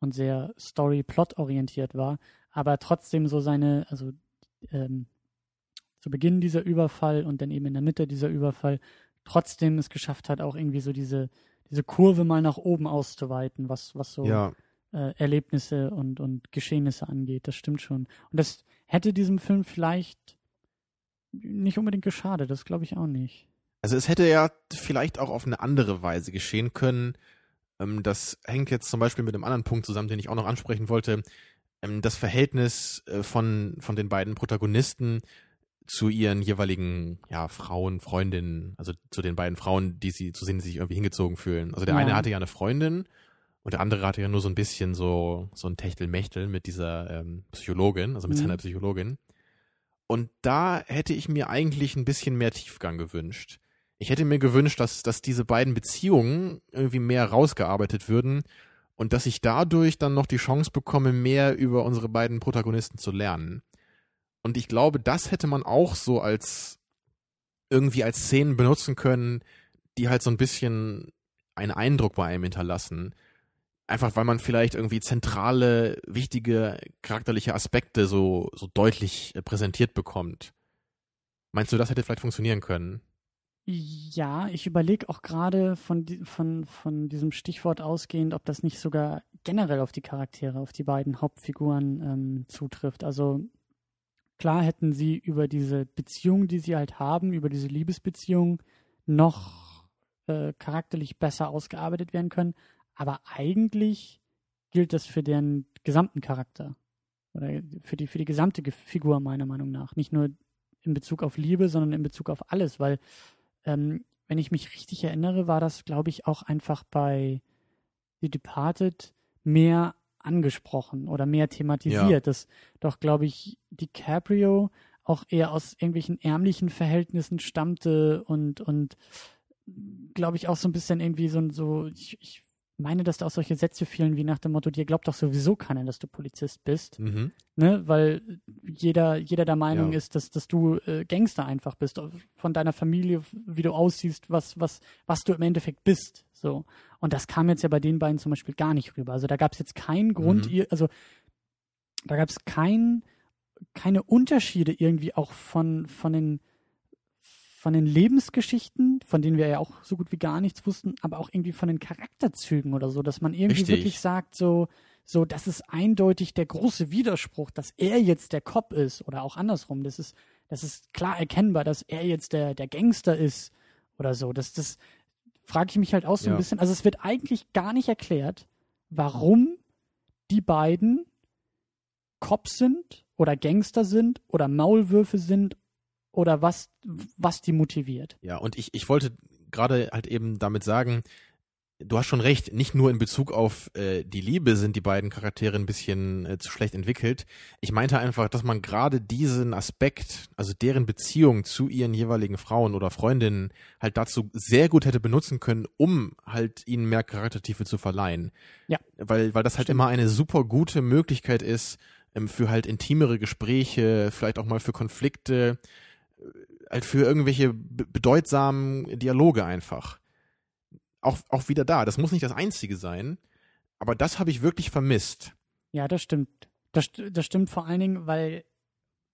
und sehr Story-Plot-orientiert war, aber trotzdem so seine, also ähm, zu Beginn dieser Überfall und dann eben in der Mitte dieser Überfall trotzdem es geschafft hat, auch irgendwie so diese, diese Kurve mal nach oben auszuweiten, was, was so Ja. äh, Erlebnisse und, und Geschehnisse angeht. Das stimmt schon. Und das hätte diesem Film vielleicht nicht unbedingt geschadet, das glaube ich auch nicht. Also es hätte ja vielleicht auch auf eine andere Weise geschehen können. Ähm, das hängt jetzt zum Beispiel mit einem anderen Punkt zusammen, den ich auch noch ansprechen wollte. Ähm, das Verhältnis äh, von, von den beiden Protagonisten zu ihren jeweiligen ja, Frauen, Freundinnen, also zu den beiden Frauen, die sie, zu denen sie sich irgendwie hingezogen fühlen. Also der Ja. eine hatte ja eine Freundin und der andere hatte ja nur so ein bisschen so, so ein Techtelmechtel mit dieser ähm, Psychologin, also mit Mhm. seiner Psychologin. Und da hätte ich mir eigentlich ein bisschen mehr Tiefgang gewünscht. Ich hätte mir gewünscht, dass, dass diese beiden Beziehungen irgendwie mehr rausgearbeitet würden und dass ich dadurch dann noch die Chance bekomme, mehr über unsere beiden Protagonisten zu lernen. Und ich glaube, das hätte man auch so als irgendwie als Szenen benutzen können, die halt so ein bisschen einen Eindruck bei einem hinterlassen. Einfach weil man vielleicht irgendwie zentrale, wichtige charakterliche Aspekte so, so deutlich äh, präsentiert bekommt. Meinst du, das hätte vielleicht funktionieren können? Ja, ich überlege auch gerade von, von, von diesem Stichwort ausgehend, ob das nicht sogar generell auf die Charaktere, auf die beiden Hauptfiguren ähm, zutrifft. Also klar hätten sie über diese Beziehung, die sie halt haben, über diese Liebesbeziehung noch äh, charakterlich besser ausgearbeitet werden können. Aber eigentlich gilt das für deren gesamten Charakter. Oder für die, für die gesamte Ge- Figur meiner Meinung nach. Nicht nur in Bezug auf Liebe, sondern in Bezug auf alles, weil ähm, wenn ich mich richtig erinnere, war das, glaube ich, auch einfach bei The Departed mehr angesprochen oder mehr thematisiert, Ja. dass doch, glaube ich, DiCaprio auch eher aus irgendwelchen ärmlichen Verhältnissen stammte und, und glaube ich, auch so ein bisschen irgendwie so, so ich, ich meine, dass da auch solche Sätze fielen wie nach dem Motto, dir glaubt doch sowieso keiner, dass du Polizist bist, Mhm. ne? Weil jeder, jeder der Meinung Ja. ist, dass, dass du äh, Gangster einfach bist, von deiner Familie, wie du aussiehst, was, was, was du im Endeffekt bist. So. Und das kam jetzt ja bei den beiden zum Beispiel gar nicht rüber. Also da gab es jetzt keinen Grund, Mhm. ihr, also da gab es kein, keine Unterschiede irgendwie auch von, von den von den Lebensgeschichten, von denen wir ja auch so gut wie gar nichts wussten, aber auch irgendwie von den Charakterzügen oder so, dass man irgendwie Richtig. wirklich sagt, so, so, das ist eindeutig der große Widerspruch, dass er jetzt der Cop ist oder auch andersrum. Das ist, das ist klar erkennbar, dass er jetzt der, der Gangster ist oder so. Das, das frage ich mich halt auch so Ja. ein bisschen. Also es wird eigentlich gar nicht erklärt, warum die beiden Cops sind oder Gangster sind oder Maulwürfe sind oder was, was die motiviert. Ja, und ich, ich wollte gerade halt eben damit sagen, du hast schon recht, nicht nur in Bezug auf äh, die Liebe sind die beiden Charaktere ein bisschen äh, zu schlecht entwickelt. Ich meinte einfach, dass man gerade diesen Aspekt, also deren Beziehung zu ihren jeweiligen Frauen oder Freundinnen halt dazu sehr gut hätte benutzen können, um halt ihnen mehr Charaktertiefe zu verleihen. Ja. Weil, weil das halt Stimmt. immer eine super gute Möglichkeit ist, ähm, für halt intimere Gespräche, vielleicht auch mal für Konflikte, halt für irgendwelche be- bedeutsamen Dialoge einfach. Auch, auch wieder da. Das muss nicht das Einzige sein, aber das habe ich wirklich vermisst. Ja, das stimmt. Das, das stimmt vor allen Dingen, weil,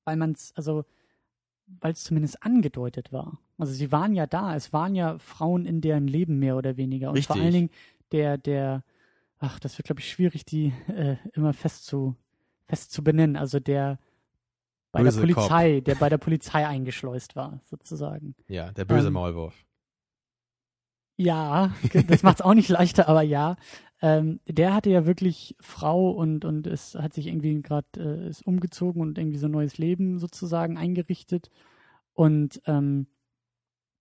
weil man es, also, weil es zumindest angedeutet war. Also sie waren ja da, es waren ja Frauen in deren Leben mehr oder weniger. Und vor Richtig. allen Dingen der, der, ach, das wird, glaube ich, schwierig, die äh, immer fest zu, fest zu benennen. Also der bei Böse der Polizei, der bei der Polizei eingeschleust war, sozusagen. Ja, der böse Ähm, Maulwurf. Ja, das macht es auch nicht leichter, aber ja. Ähm, der hatte ja wirklich Frau und, und es hat sich irgendwie gerade äh, ist umgezogen und irgendwie so ein neues Leben sozusagen eingerichtet. Und ähm,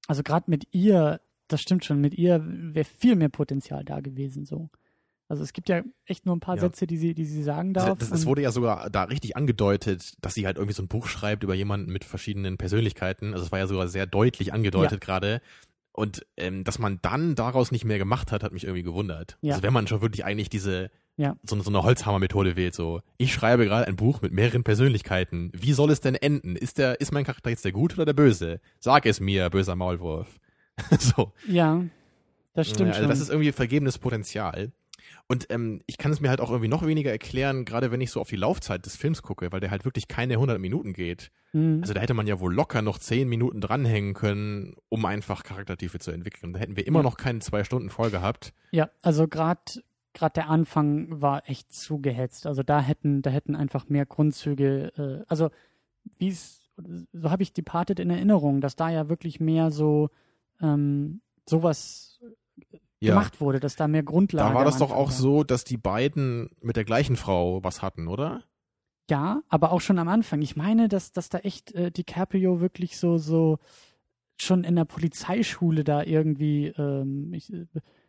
also gerade mit ihr, das stimmt schon, mit ihr wäre viel mehr Potenzial da gewesen so. Also es gibt ja echt nur ein paar Ja. Sätze, die sie, die sie sagen darf. es wurde ja sogar da richtig angedeutet, dass sie halt irgendwie so ein Buch schreibt über jemanden mit verschiedenen Persönlichkeiten. Also es war ja sogar sehr deutlich angedeutet gerade. Und ähm, dass man dann daraus nicht mehr gemacht hat, hat mich irgendwie gewundert. Ja. Also wenn man schon wirklich eigentlich diese Ja. so, so eine Holzhammer-Methode wählt, so ich schreibe gerade ein Buch mit mehreren Persönlichkeiten. Wie soll es denn enden? Ist der, ist mein Charakter jetzt der Gute oder der Böse? Sag es mir, böser Maulwurf. so. ja, das stimmt Ja, also schon. das ist irgendwie vergebenes Potenzial. Und ähm, ich kann es mir halt auch irgendwie noch weniger erklären, gerade wenn ich so auf die Laufzeit des Films gucke, weil der halt wirklich keine 100 Minuten geht. Mhm. Also da hätte man ja wohl locker noch 10 Minuten dranhängen können, um einfach Charaktertiefe zu entwickeln. Da hätten wir immer Ja. noch keine zwei Stunden voll gehabt. Ja, also gerade gerade der Anfang war echt zu gehetzt. Also da hätten da hätten einfach mehr Grundzüge. Äh, also wie es so habe ich Departed in Erinnerung, dass da ja wirklich mehr so ähm, sowas Ja. gemacht wurde, dass da mehr Grundlage. Da war das doch auch war. so, dass die beiden mit der gleichen Frau was hatten, oder? Ja, aber auch schon am Anfang. Ich meine, dass dass da echt äh, DiCaprio wirklich so so schon in der Polizeischule da irgendwie ähm, ich, äh,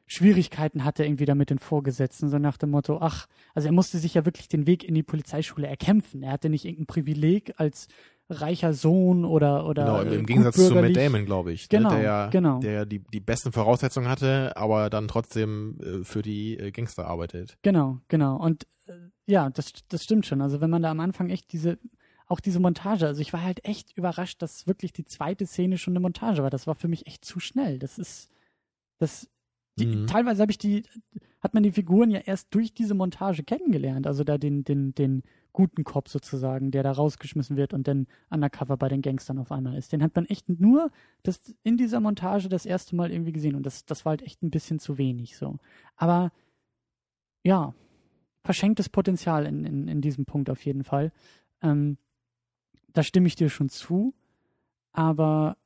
Schwierigkeiten hatte irgendwie da mit den Vorgesetzten, so nach dem Motto, ach, also er musste sich ja wirklich den Weg in die Polizeischule erkämpfen. Er hatte nicht irgendein Privileg als reicher Sohn oder oder genau, im, äh, im Gegensatz zu Matt. Damon, glaube ich. Genau, ne? der ja, genau. der ja die, die besten Voraussetzungen hatte, aber dann trotzdem äh, für die äh, Gangster arbeitet. Genau, genau. Und äh, ja, das, das stimmt schon. Also wenn man da am Anfang echt diese, auch diese Montage, also ich war halt echt überrascht, dass wirklich die zweite Szene schon eine Montage war. Das war für mich echt zu schnell. Das ist, das, die, Mhm. teilweise habe ich die, hat man die Figuren ja erst durch diese Montage kennengelernt. Also da den, den, den guten Cop sozusagen, der da rausgeschmissen wird und dann undercover bei den Gangstern auf einmal ist. Den hat man echt nur das in dieser Montage das erste Mal irgendwie gesehen und das, das war halt echt ein bisschen zu wenig so. Aber ja, verschenktes Potenzial in, in, in diesem Punkt auf jeden Fall. Ähm, da stimme ich dir schon zu. Aber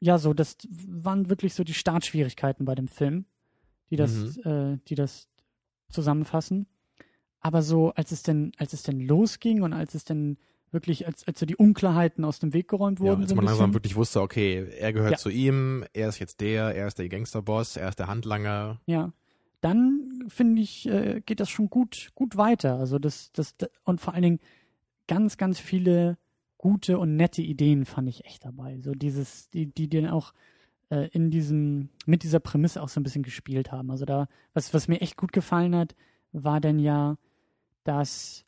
ja, so, das waren wirklich so die Startschwierigkeiten bei dem Film, die das, äh, die das zusammenfassen. Aber so, als es denn, als es denn losging und als es denn wirklich, als, als so die Unklarheiten aus dem Weg geräumt Ja, wurden, als so ein man langsam bisschen, wirklich wusste, okay, er gehört Ja. zu ihm, er ist jetzt der, er ist der Gangsterboss, er ist der Handlanger. Ja, dann finde ich, äh, geht das schon gut, gut weiter. Also das, das, da- und vor allen Dingen ganz, ganz viele gute und nette Ideen fand ich echt dabei. So dieses, die, die dann auch äh, in diesem, mit dieser Prämisse auch so ein bisschen gespielt haben. Also da, was, was mir echt gut gefallen hat, war denn ja, dass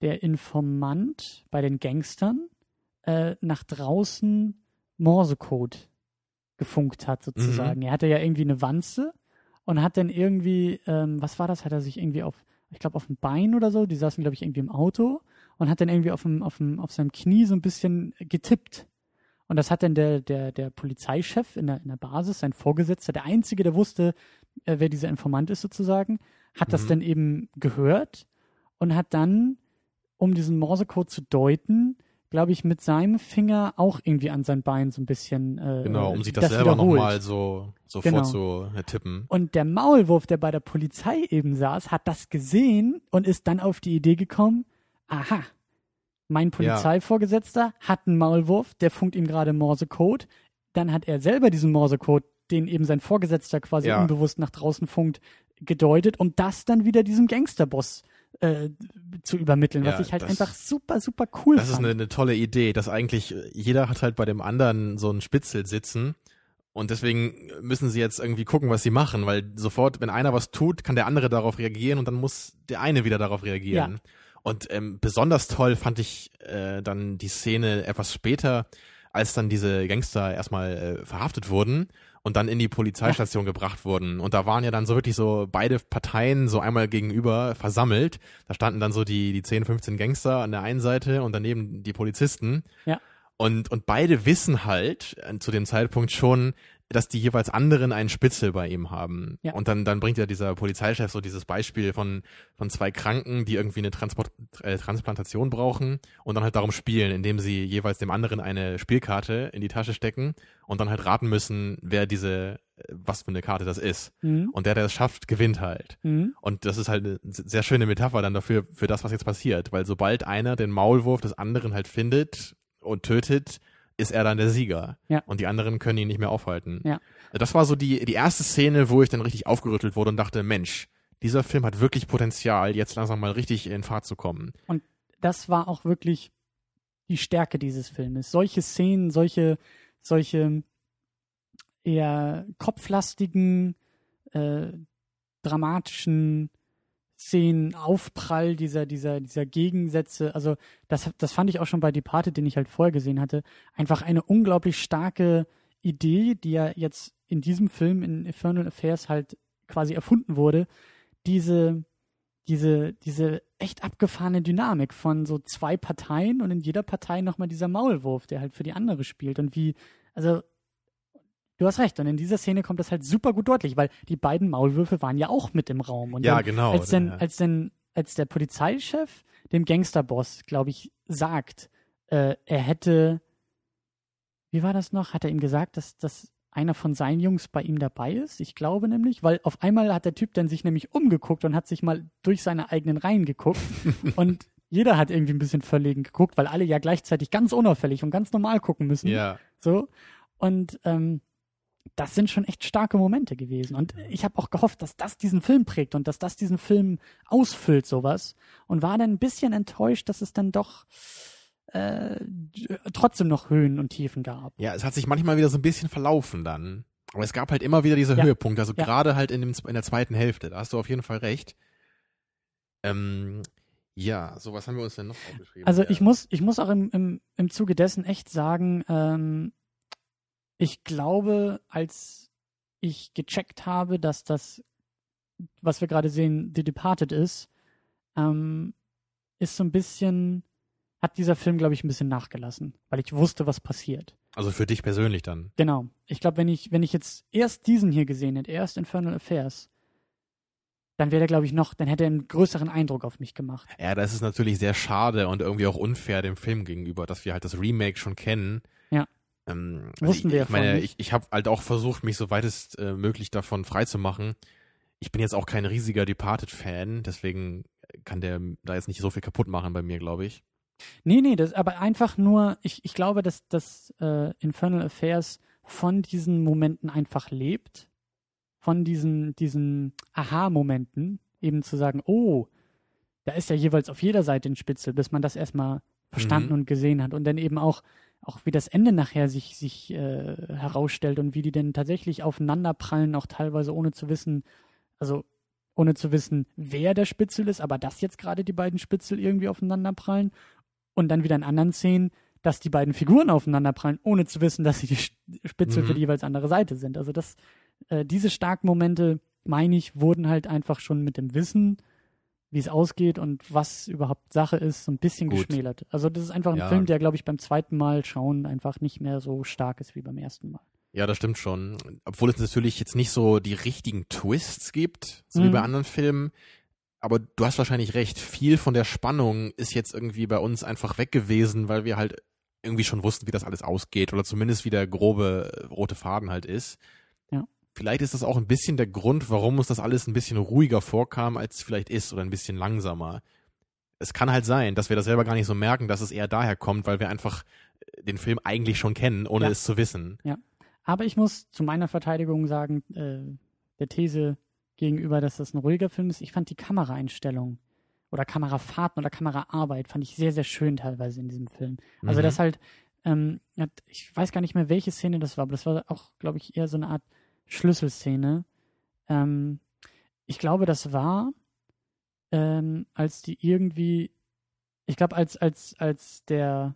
der Informant bei den Gangstern äh, nach draußen Morsecode gefunkt hat, sozusagen. Mhm. Er hatte ja irgendwie eine Wanze und hat dann irgendwie, ähm, was war das? Hat er sich irgendwie auf, ich glaube, auf dem Bein oder so, die saßen, glaube ich, irgendwie im Auto und hat dann irgendwie auf, dem, auf, dem, auf seinem Knie so ein bisschen getippt. Und das hat dann der, der, der Polizeichef in der, in der Basis, sein Vorgesetzter, der Einzige, der wusste, äh, wer dieser Informant ist sozusagen, hat das Mhm. dann eben gehört und hat dann, um diesen Morsecode zu deuten, glaube ich, mit seinem Finger auch irgendwie an sein Bein so ein bisschen äh, Genau, um sich das, selber wiederholt. nochmal so, so Genau. vorzutippen. Und der Maulwurf, der bei der Polizei eben saß, hat das gesehen und ist dann auf die Idee gekommen, aha, mein Polizeivorgesetzter hat einen Maulwurf, der funkt ihm gerade Morsecode. Dann hat er selber diesen Morsecode, den eben sein Vorgesetzter quasi Ja. unbewusst nach draußen funkt, gedeutet, um das dann wieder diesem Gangsterboss äh, zu übermitteln, Ja, was ich halt das- einfach super, super cool Das ist fand. eine, eine tolle Idee, dass eigentlich äh, jeder hat halt bei dem anderen so einen Spitzel sitzen und deswegen müssen sie jetzt irgendwie gucken, was sie machen, weil sofort, wenn einer was tut, kann der andere darauf reagieren und dann muss der eine wieder darauf reagieren. Und ähm, besonders toll fand ich äh, dann die Szene etwas später, als dann diese Gangster erstmal äh, verhaftet wurden und dann in die Polizeistation gebracht wurden. Und da waren ja dann so wirklich so beide Parteien so einmal gegenüber versammelt. Da standen dann so die, die 10, 15 Gangster an der einen Seite und daneben die Polizisten. Ja. Und, und beide wissen halt äh, zu dem Zeitpunkt schon, dass die jeweils anderen einen Spitzel bei ihm haben. Ja. Und dann, dann bringt ja dieser Polizeichef so dieses Beispiel von, von zwei Kranken, die irgendwie eine Transport, äh, Transplantation brauchen und dann halt darum spielen, indem sie jeweils dem anderen eine Spielkarte in die Tasche stecken und dann halt raten müssen, wer diese, äh, was für eine Karte das ist. Mhm. Und der, der es schafft, gewinnt halt. Mhm. Und das ist halt eine sehr schöne Metapher dann dafür, für das, was jetzt passiert. Weil sobald einer den Maulwurf des anderen halt findet und tötet, ist er dann der Sieger. Ja. Und die anderen können ihn nicht mehr aufhalten. Ja. Das war so die, die erste Szene, wo ich dann richtig aufgerüttelt wurde und dachte, Mensch, dieser Film hat wirklich Potenzial, jetzt langsam mal richtig in Fahrt zu kommen. das war auch wirklich die Stärke dieses Filmes. Solche Szenen, solche, solche eher kopflastigen, äh, dramatischen Szenen, Aufprall dieser, dieser, dieser Gegensätze. Also das, das fand ich auch schon bei Departed, den ich halt vorher gesehen hatte, einfach eine unglaublich starke Idee, die ja jetzt in diesem Film in Infernal Affairs halt quasi erfunden wurde. Diese, diese, diese echt abgefahrene Dynamik von so zwei Parteien und in jeder Partei nochmal dieser Maulwurf, der halt für die andere spielt und wie, also du hast recht und in dieser Szene kommt das halt super gut deutlich, weil die beiden Maulwürfe waren ja auch mit im Raum und ja, dann, genau. als denn, Ja. als denn, als der Polizeichef dem Gangsterboss, glaube ich, sagt, äh, er hätte, wie war das noch? Hat er ihm gesagt, dass, dass einer von seinen Jungs bei ihm dabei ist? Ich glaube nämlich, weil auf einmal hat der Typ dann sich nämlich umgeguckt und hat sich mal durch seine eigenen Reihen geguckt und jeder hat irgendwie ein bisschen verlegen geguckt, weil alle ja gleichzeitig ganz unauffällig und ganz normal gucken müssen. ja. So. Und ähm, das sind schon echt starke Momente gewesen. Und ich habe auch gehofft, dass das diesen Film prägt und dass das diesen Film ausfüllt, sowas. Und war dann ein bisschen enttäuscht, dass es dann doch äh, trotzdem noch Höhen und Tiefen gab. Ja, es hat sich manchmal wieder so ein bisschen verlaufen dann. Aber es gab halt immer wieder diese Ja. Höhepunkte, also Ja. gerade halt in, dem, in der zweiten Hälfte. Da hast du auf jeden Fall recht. Ähm, ja, so was haben wir uns denn noch aufgeschrieben? Also ja. ich muss, ich muss auch im, im, im Zuge dessen echt sagen, ähm, ich glaube, als ich gecheckt habe, dass das, was wir gerade sehen, The Departed ist, ähm, ist so ein bisschen, hat dieser Film, glaube ich, ein bisschen nachgelassen, weil ich wusste, was passiert. Also für dich persönlich dann. Genau. Ich glaube, wenn ich, wenn ich jetzt erst diesen hier gesehen hätte, erst Infernal Affairs, dann wäre der, glaube ich, noch, dann hätte er einen größeren Eindruck auf mich gemacht. Ja, das ist natürlich sehr schade und irgendwie auch unfair dem Film gegenüber, dass wir halt das Remake schon kennen. Ähm, Wussten ich, wir ich meine, vorher ich, ich habe halt auch versucht, mich so weit es äh, möglich davon freizumachen. Ich bin jetzt auch kein riesiger Departed-Fan, deswegen kann der da jetzt nicht so viel kaputt machen bei mir, glaube ich. Nee, nee, das, aber einfach nur, ich, ich glaube, dass das äh, Infernal Affairs von diesen Momenten einfach lebt. Von diesen, diesen Aha-Momenten, eben zu sagen, oh, da ist ja jeweils auf jeder Seite ein Spitzel, bis man das erstmal verstanden Mhm. und gesehen hat. Und dann eben auch, auch wie das Ende nachher sich, sich äh, herausstellt und wie die denn tatsächlich aufeinanderprallen, auch teilweise ohne zu wissen, also ohne zu wissen, wer der Spitzel ist, aber dass jetzt gerade die beiden Spitzel irgendwie aufeinanderprallen und dann wieder in anderen Szenen, dass die beiden Figuren aufeinanderprallen, ohne zu wissen, dass sie die Spitzel Mhm. für die jeweils andere Seite sind. Also das, äh, diese starken Momente, meine ich, wurden halt einfach schon mit dem Wissen, wie es ausgeht und was überhaupt Sache ist, so ein bisschen Gut. geschmälert. Also das ist einfach ein Ja. Film, der, glaube ich, beim zweiten Mal schauen einfach nicht mehr so stark ist wie beim ersten Mal. Ja, das stimmt schon. Obwohl es natürlich jetzt nicht so die richtigen Twists gibt, so wie Mhm. bei anderen Filmen. Aber du hast wahrscheinlich recht. Viel von der Spannung ist jetzt irgendwie bei uns einfach weg gewesen, weil wir halt irgendwie schon wussten, wie das alles ausgeht oder zumindest wie der grobe äh, rote Faden halt ist. Ja. Vielleicht ist das auch ein bisschen der Grund, warum uns das alles ein bisschen ruhiger vorkam, als es vielleicht ist oder ein bisschen langsamer. Es kann halt sein, dass wir das selber gar nicht so merken, dass es eher daher kommt, weil wir einfach äh, den Film eigentlich schon kennen, ohne Ja. es zu wissen. Aber ich muss zu meiner Verteidigung sagen, äh, der These gegenüber, dass das ein ruhiger Film ist, ich fand die Kameraeinstellung oder Kamerafahrten oder Kameraarbeit fand ich sehr, sehr schön teilweise in diesem Film. Also Mhm. das halt, ähm, ich weiß gar nicht mehr, welche Szene das war, aber das war auch, glaube ich, eher so eine Art Schlüsselszene. Ähm, ich glaube, das war, ähm, als die irgendwie, ich glaube, als, als, als der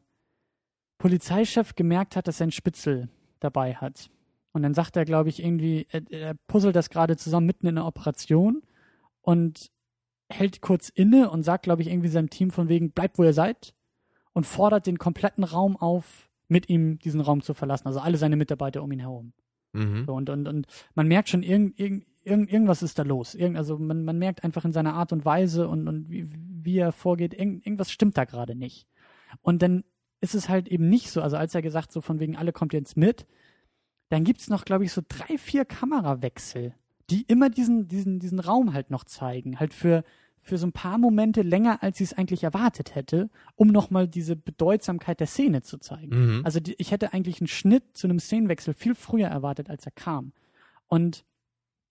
Polizeichef gemerkt hat, dass er einen Spitzel dabei hat. Und dann sagt er, glaube ich, irgendwie, er, er puzzelt das gerade zusammen mitten in einer Operation und hält kurz inne und sagt, glaube ich, irgendwie seinem Team von wegen, bleibt wo ihr seid und fordert den kompletten Raum auf, mit ihm diesen Raum zu verlassen. Also alle seine Mitarbeiter um ihn herum. Mhm. So, und, und, und man merkt schon, irgend, irgend, irgend, irgendwas ist da los. Irgend, also man, man merkt einfach in seiner Art und Weise und, und wie, wie er vorgeht, irgend, irgendwas stimmt da gerade nicht. Und dann ist es halt eben nicht so, also als er gesagt, so von wegen, alle kommt jetzt mit, dann gibt's noch, glaube ich, so drei, vier Kamerawechsel, die immer diesen, diesen, diesen Raum halt noch zeigen. Halt für, für so ein paar Momente länger, als sie es eigentlich erwartet hätte, um nochmal diese Bedeutsamkeit der Szene zu zeigen. Mhm. Also die, ich hätte eigentlich einen Schnitt zu einem Szenenwechsel viel früher erwartet, als er kam. Und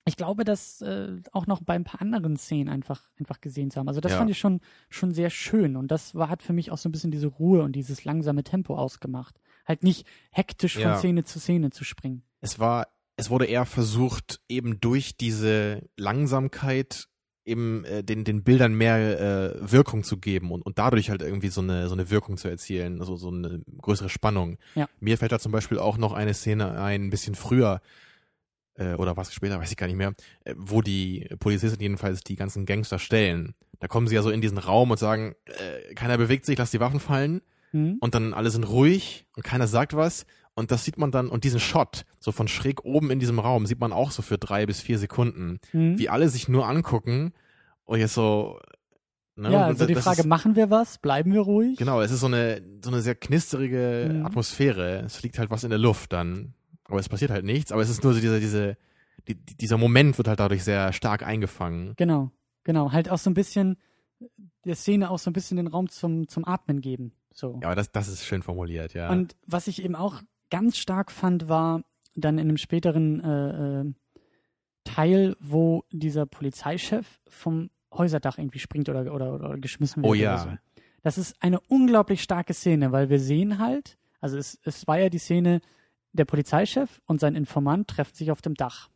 ich glaube, das äh, auch noch bei ein paar anderen Szenen einfach, einfach gesehen zu haben. Also das Ja. fand ich schon, schon sehr schön. Und das war, hat für mich auch so ein bisschen diese Ruhe und dieses langsame Tempo ausgemacht. Halt nicht hektisch von Ja. Szene zu Szene zu springen. es war, es wurde eher versucht, eben durch diese Langsamkeit eben äh, den, den Bildern mehr äh, Wirkung zu geben und, und dadurch halt irgendwie so eine, so eine Wirkung zu erzielen, also so eine größere Spannung. Ja. Mir fällt da zum Beispiel auch noch eine Szene ein, ein bisschen früher, äh, oder was später, weiß ich gar nicht mehr, äh, wo die Polizisten jedenfalls die ganzen Gangster stellen. Da kommen sie ja so in diesen Raum und sagen, äh, keiner bewegt sich, lass die Waffen fallen Mhm. und dann alle sind ruhig und keiner sagt was und das sieht man dann und diesen Shot so von schräg oben in diesem Raum sieht man auch so für drei bis vier Sekunden, Mhm. wie alle sich nur angucken und jetzt so ne, ja, und also die Frage, ist, machen wir was? Bleiben wir ruhig? genau es ist so eine so eine sehr knisterige Mhm. Atmosphäre es fliegt halt was in der Luft dann aber es passiert halt nichts aber es ist nur so dieser diese die, die- dieser Moment wird halt dadurch sehr stark eingefangen Genau, genau. Halt auch so ein bisschen der Szene auch so ein bisschen den Raum zum, zum Atmen geben. So. ja aber das das ist schön formuliert ja Und was ich eben auch ganz stark fand, war dann in einem späteren äh, äh, Teil, wo dieser Polizeichef vom Häuserdach irgendwie springt oder, oder, oder geschmissen wird. Oh ja. So. Das ist eine unglaublich starke Szene, weil wir sehen halt, also es, es war ja die Szene, der Polizeichef und sein Informant treffen sich auf dem Dach.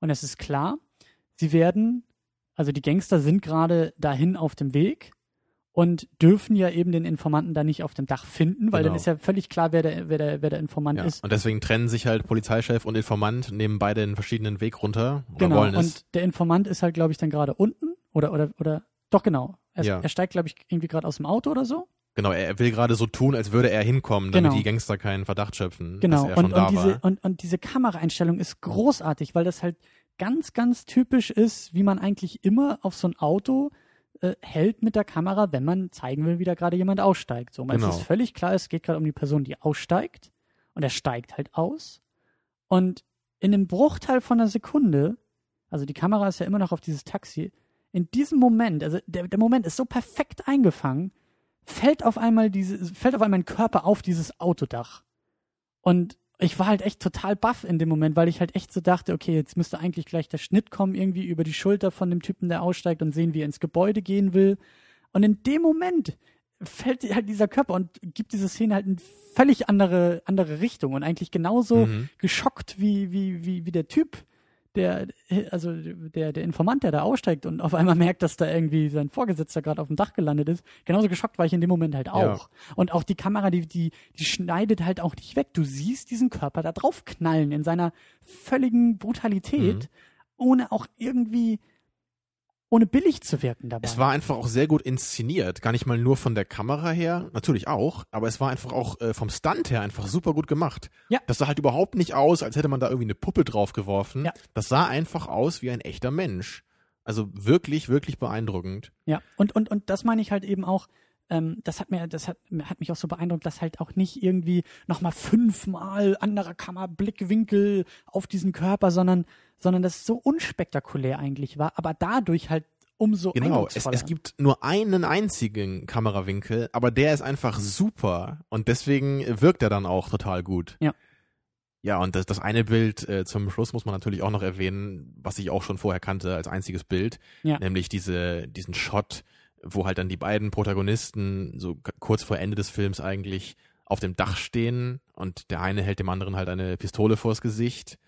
Und es ist klar, sie werden, also die Gangster sind gerade dahin auf dem Weg und dürfen ja eben den Informanten da nicht auf dem Dach finden, weil Genau. dann ist ja völlig klar, wer der, wer der, wer der Informant ja. ist. und deswegen trennen sich halt Polizeichef und Informant nehmen beide einen verschiedenen Weg runter oder Genau. wollen es Und der Informant ist halt, glaube ich, dann gerade unten oder, oder, oder, doch genau. Er, Ja. er steigt, glaube ich, irgendwie gerade aus dem Auto oder so. Genau, er will gerade so tun, als würde er hinkommen, damit Genau. die Gangster keinen Verdacht schöpfen, Genau. dass er schon Und, da und, diese, war. und, und diese Kameraeinstellung ist großartig, weil das halt ganz, ganz typisch ist, wie man eigentlich immer auf so ein Auto äh, hält mit der Kamera, wenn man zeigen will, wie da gerade jemand aussteigt. So, man Genau. es ist völlig klar, es geht gerade um die Person, die aussteigt und er steigt halt aus. Und in einem Bruchteil von einer Sekunde, also die Kamera ist ja immer noch auf dieses Taxi, in diesem Moment, also der, der Moment ist so perfekt eingefangen, fällt auf einmal diese, fällt auf einmal ein Körper auf dieses Autodach. Und ich war halt echt total baff in dem Moment, weil ich halt echt so dachte, okay, jetzt müsste eigentlich gleich der Schnitt kommen, irgendwie über die Schulter von dem Typen, der aussteigt und sehen, wie er ins Gebäude gehen will. Und in dem Moment fällt halt dieser Körper und gibt diese Szene halt in völlig andere, andere Richtung und eigentlich genauso Mhm. geschockt wie, wie, wie, wie der Typ, der, also der, der Informant, der da aussteigt und auf einmal merkt, dass da irgendwie sein Vorgesetzter gerade auf dem Dach gelandet ist. Genauso geschockt war ich in dem Moment halt auch. Und auch die Kamera, die, die, die schneidet halt auch nicht weg. Du siehst diesen Körper da drauf knallen in seiner völligen Brutalität, Mhm. ohne auch irgendwie, ohne billig zu wirken dabei. Es war einfach auch sehr gut inszeniert. Gar nicht mal nur von der Kamera her, natürlich auch, aber es war einfach auch äh, vom Stunt her einfach super gut gemacht. Ja. Das sah halt überhaupt nicht aus, als hätte man da irgendwie eine Puppe draufgeworfen. Ja. Das sah einfach aus wie ein echter Mensch. Also wirklich, wirklich beeindruckend. Ja, und, und, und das meine ich halt eben auch, ähm, das hat mir, das hat, hat mich auch so beeindruckt, dass halt auch nicht irgendwie nochmal fünfmal anderer Kammerblickwinkel auf diesen Körper, sondern, sondern das so unspektakulär eigentlich war, aber dadurch halt umso Genau, es, es gibt nur einen einzigen Kamerawinkel, aber der ist einfach super und deswegen wirkt er dann auch total gut. Ja. Ja, und das, das eine Bild äh, zum Schluss muss man natürlich auch noch erwähnen, was ich auch schon vorher kannte als einziges Bild, Ja. nämlich diese, diesen Shot, wo halt dann die beiden Protagonisten so kurz vor Ende des Films eigentlich auf dem Dach stehen und der eine hält dem anderen halt eine Pistole vors Gesicht.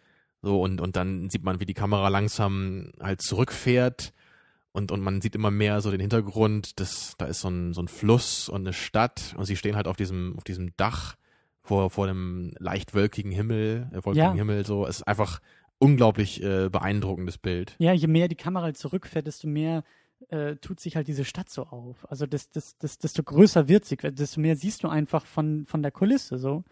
So, und, und dann sieht man, wie die Kamera langsam halt zurückfährt und, und man sieht immer mehr so den Hintergrund, das, da ist so ein, so ein Fluss und eine Stadt und sie stehen halt auf diesem, auf diesem Dach vor, vor einem leicht wolkigen Himmel, äh, wolkigen Ja. Himmel, so. Es ist einfach unglaublich äh, beeindruckendes Bild. Ja, je mehr die Kamera halt zurückfährt, desto mehr äh, tut sich halt diese Stadt so auf. Also das, das, das, desto größer wird sie, desto mehr siehst du einfach von, von der Kulisse so.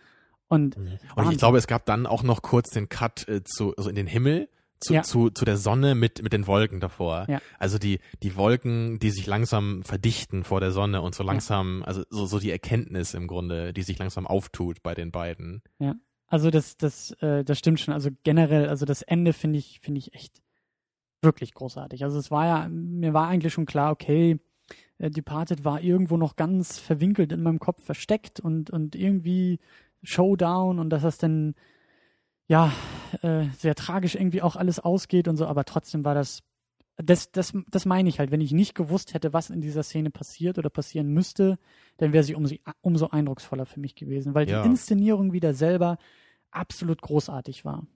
Und, Und Wahnsinn. ich glaube, es gab dann auch noch kurz den Cut äh, zu, also in den Himmel, zu, Ja. zu, zu der Sonne mit, mit den Wolken davor. Ja. Also die, die Wolken, die sich langsam verdichten vor der Sonne und so langsam, also so, so die Erkenntnis im Grunde, die sich langsam auftut bei den beiden. Also das, das, äh, das stimmt schon. Also generell, also das Ende finde ich, finde ich echt wirklich großartig. Also es war ja, mir war eigentlich schon klar, okay, äh, Departed war irgendwo noch ganz verwinkelt in meinem Kopf versteckt und, und irgendwie Showdown und dass das dann ja äh, sehr tragisch irgendwie auch alles ausgeht und so, aber trotzdem war das das, das, das meine ich halt, wenn ich nicht gewusst hätte, was in dieser Szene passiert oder passieren müsste, dann wäre sie umso, umso eindrucksvoller für mich gewesen, weil Ja. die Inszenierung wieder selber absolut großartig war.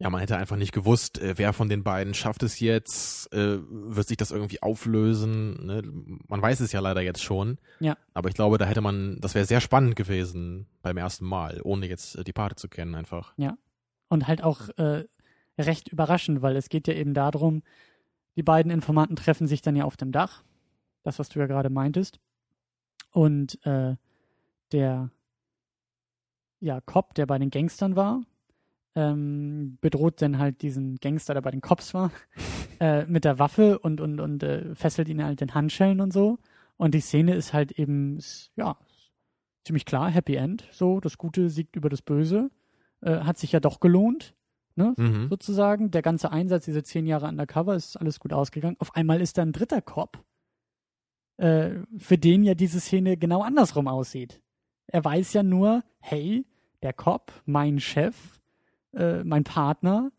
Ja, man hätte einfach nicht gewusst, äh, wer von den beiden schafft es jetzt, äh, wird sich das irgendwie auflösen. Ne? Man weiß es ja leider jetzt schon. Ja. Aber ich glaube, da hätte man, das wäre sehr spannend gewesen beim ersten Mal, ohne jetzt äh, die Parte zu kennen einfach. Und halt auch äh, recht überraschend, weil es geht ja eben darum, die beiden Informanten treffen sich dann ja auf dem Dach. Das, was du ja gerade meintest. Und äh, der ja, Cop, der bei den Gangstern war, ähm, bedroht dann halt diesen Gangster, der bei den Cops war, äh, mit der Waffe und, und, und äh, fesselt ihn halt in Handschellen und so. Und die Szene ist halt eben, ja, ziemlich klar, Happy End. So, das Gute siegt über das Böse. Äh, hat sich ja doch gelohnt, ne? Mhm. sozusagen. Der ganze Einsatz, diese zehn Jahre undercover, ist alles gut ausgegangen. Auf einmal ist da ein dritter Cop, äh, für den ja diese Szene genau andersrum aussieht. Er weiß ja nur, hey, der Cop, mein Chef, äh, mein Partner,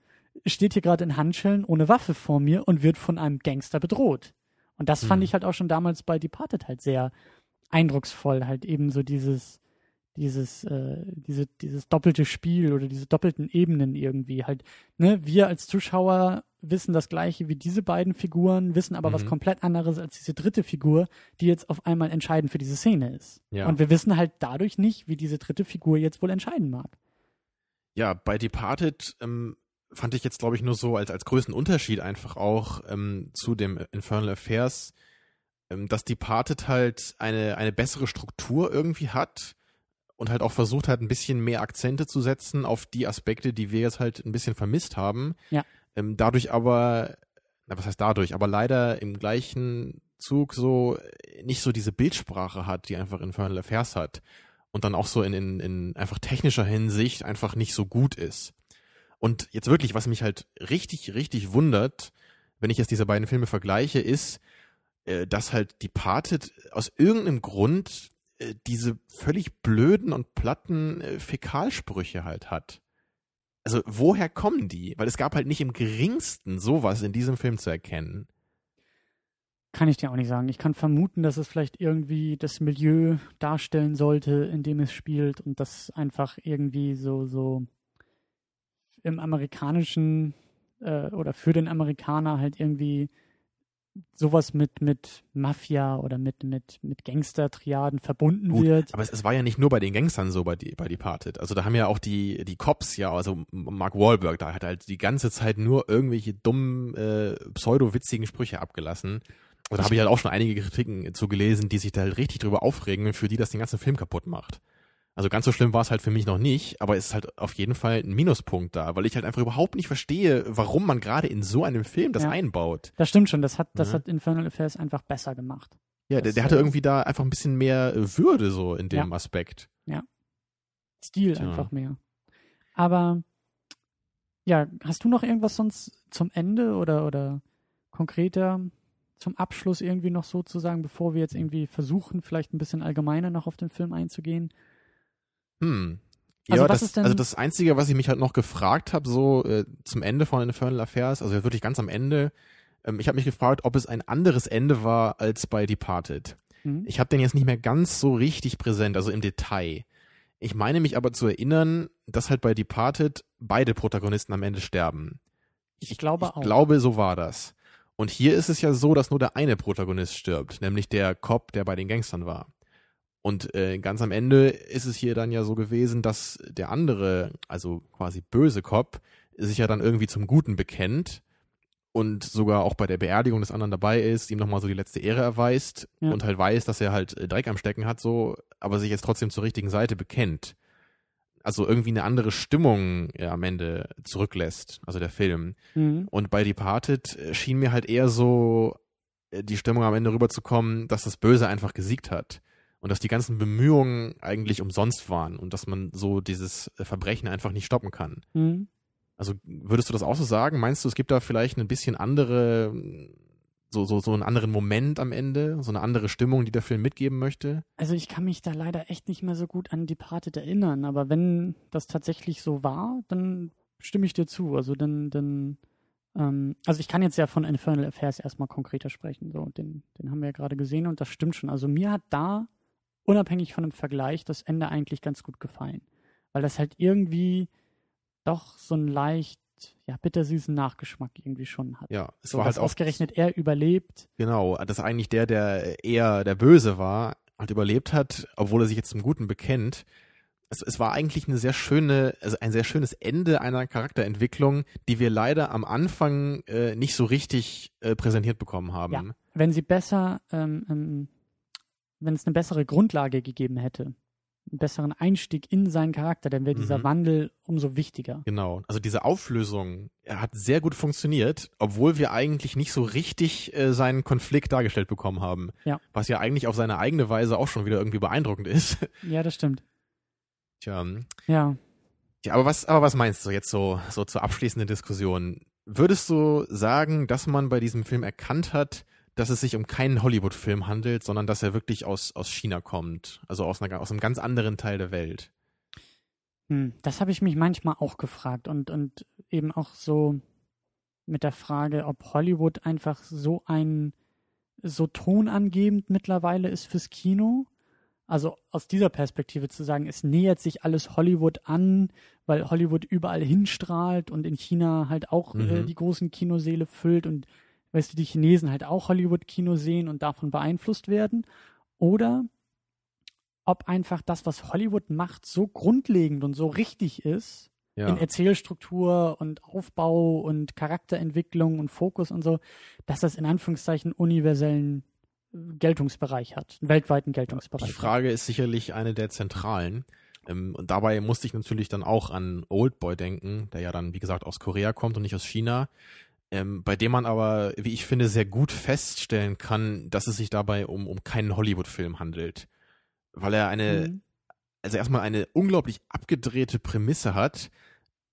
steht hier gerade in Handschellen ohne Waffe vor mir und wird von einem Gangster bedroht. Und das fand Mhm. ich halt auch schon damals bei Departed halt sehr eindrucksvoll, halt eben so dieses, dieses, äh, diese, dieses doppelte Spiel oder diese doppelten Ebenen irgendwie halt. Ne, wir als Zuschauer wissen das Gleiche wie diese beiden Figuren, wissen aber was Mhm. komplett anderes als diese dritte Figur, die jetzt auf einmal entscheidend für diese Szene ist. Ja. Und wir wissen halt dadurch nicht, wie diese dritte Figur jetzt wohl entscheiden mag. Ja, bei Departed ähm, fand ich jetzt, glaube ich, nur so als, als größten Unterschied einfach auch ähm, zu dem Infernal Affairs, ähm, dass Departed halt eine, eine bessere Struktur irgendwie hat und halt auch versucht hat, ein bisschen mehr Akzente zu setzen auf die Aspekte, die wir jetzt halt ein bisschen vermisst haben. Ja. Ähm, dadurch aber, na, was heißt dadurch, aber leider im gleichen Zug so nicht so diese Bildsprache hat, die einfach Infernal Affairs hat und dann auch so in, in, in einfach technischer Hinsicht einfach nicht so gut ist. Und jetzt wirklich, was mich halt richtig, richtig wundert, wenn ich jetzt diese beiden Filme vergleiche, ist, äh, dass halt Departed aus irgendeinem Grund äh, diese völlig blöden und platten äh, Fäkalsprüche halt hat. Also woher kommen die? Weil es gab halt nicht im geringsten sowas in diesem Film zu erkennen. Kann ich dir auch nicht sagen. Ich kann vermuten, dass es vielleicht irgendwie das Milieu darstellen sollte, in dem es spielt und das einfach irgendwie so, so im amerikanischen äh, oder für den Amerikaner halt irgendwie sowas mit, mit Mafia oder mit, mit, mit Gangster-Triaden verbunden Gut, wird. Aber es, es war ja nicht nur bei den Gangstern so bei, die, bei Departed. Also da haben ja auch die, die Cops, ja, also Mark Wahlberg, da hat halt die ganze Zeit nur irgendwelche dummen, äh, pseudo-witzigen Sprüche abgelassen. Und da habe ich halt auch schon einige Kritiken zu gelesen, die sich da halt richtig drüber aufregen, für die das den ganzen Film kaputt macht. Also ganz so schlimm war es halt für mich noch nicht, aber es ist halt auf jeden Fall ein Minuspunkt da, weil ich halt einfach überhaupt nicht verstehe, warum man gerade in so einem Film das Ja. einbaut. Das stimmt schon, das hat, das Mhm. hat Infernal Affairs einfach besser gemacht. Ja, der, Das, der hatte äh, irgendwie da einfach ein bisschen mehr äh, Würde so in dem Ja. Aspekt. Stil Tja. einfach mehr. Aber ja, hast du noch irgendwas sonst zum Ende oder, oder konkreter zum Abschluss irgendwie noch so zu sagen, bevor wir jetzt irgendwie versuchen, vielleicht ein bisschen allgemeiner noch auf den Film einzugehen? Hm. Also ja, was das, ist denn- also das Einzige, was ich mich halt noch gefragt habe, so äh, zum Ende von Infernal Affairs, also wirklich ganz am Ende, ähm, ich habe mich gefragt, ob es ein anderes Ende war als bei Departed. Hm? Ich habe den jetzt nicht mehr ganz so richtig präsent, also im Detail. Ich meine mich aber zu erinnern, dass halt bei Departed beide Protagonisten am Ende sterben. Ich glaube ich auch. glaube, so war das. Und hier ist es ja so, dass nur der eine Protagonist stirbt, nämlich der Cop, der bei den Gangstern war. Und äh, ganz am Ende ist es hier dann ja so gewesen, dass der andere, also quasi böse Cop, sich ja dann irgendwie zum Guten bekennt und sogar auch bei der Beerdigung des anderen dabei ist, ihm nochmal so die letzte Ehre erweist Ja. und halt weiß, dass er halt äh, Dreck am Stecken hat, so, aber sich jetzt trotzdem zur richtigen Seite bekennt. Also irgendwie eine andere Stimmung ja, am Ende zurücklässt, also der Film. Mhm. Und bei Departed äh, schien mir halt eher so äh, die Stimmung am Ende rüberzukommen, dass das Böse einfach gesiegt hat. Und dass die ganzen Bemühungen eigentlich umsonst waren und dass man so dieses äh, Verbrechen einfach nicht stoppen kann. Mhm. Also würdest du das auch so sagen? Meinst du, es gibt da vielleicht ein bisschen andere, so, so, so einen anderen Moment am Ende, so eine andere Stimmung, die der Film mitgeben möchte? Also ich kann mich da leider echt nicht mehr so gut an Departed erinnern, aber wenn das tatsächlich so war, dann stimme ich dir zu. Also dann, dann, ähm, also ich kann jetzt ja von Infernal Affairs erstmal konkreter sprechen. So, den, den haben wir ja gerade gesehen und das stimmt schon. Also mir hat da, unabhängig von dem Vergleich, das Ende eigentlich ganz gut gefallen. Weil das halt irgendwie doch so einen leicht, ja, bittersüßen Nachgeschmack irgendwie schon hat. Ja, es So, war halt ausgerechnet er überlebt. Genau, dass eigentlich der, der eher der Böse war, halt überlebt hat, obwohl er sich jetzt zum Guten bekennt. Es, es war eigentlich eine sehr schöne, also ein sehr schönes Ende einer Charakterentwicklung, die wir leider am Anfang äh, nicht so richtig äh, präsentiert bekommen haben. Ja. wenn sie besser, ähm, ähm, wenn es eine bessere Grundlage gegeben hätte, einen besseren Einstieg in seinen Charakter, dann wäre dieser Mhm. Wandel umso wichtiger. Genau. Also diese Auflösung er hat sehr gut funktioniert, obwohl wir eigentlich nicht so richtig äh, seinen Konflikt dargestellt bekommen haben. Ja. Was ja eigentlich auf seine eigene Weise auch schon wieder irgendwie beeindruckend ist. Ja, das stimmt. Tja, Ja. Ja, aber was, aber was meinst du jetzt so, so zur abschließenden Diskussion? Würdest du sagen, dass man bei diesem Film erkannt hat, dass es sich um keinen Hollywood-Film handelt, sondern dass er wirklich aus, aus China kommt? Also aus, einer, aus einem ganz anderen Teil der Welt? Hm, das habe ich mich manchmal auch gefragt und, und eben auch so mit der Frage, ob Hollywood einfach so ein, so tonangebend mittlerweile ist fürs Kino. Also aus dieser Perspektive zu sagen, es nähert sich alles Hollywood an, weil Hollywood überall hinstrahlt und in China halt auch äh, Mhm. die großen Kinoseele füllt und weißt du, die Chinesen halt auch Hollywood-Kino sehen und davon beeinflusst werden. Oder ob einfach das, was Hollywood macht, so grundlegend und so richtig ist, Ja. in Erzählstruktur und Aufbau und Charakterentwicklung und Fokus und so, dass das in Anführungszeichen universellen Geltungsbereich hat, einen weltweiten Geltungsbereich. Die Frage ist sicherlich eine der zentralen. Ähm, und dabei musste ich natürlich dann auch an Oldboy denken, der ja dann, wie gesagt, aus Korea kommt und nicht aus China. Ähm, bei dem man aber, wie ich finde, sehr gut feststellen kann, dass es sich dabei um, um keinen Hollywood-Film handelt. Weil er eine, Mhm. also erstmal eine unglaublich abgedrehte Prämisse hat,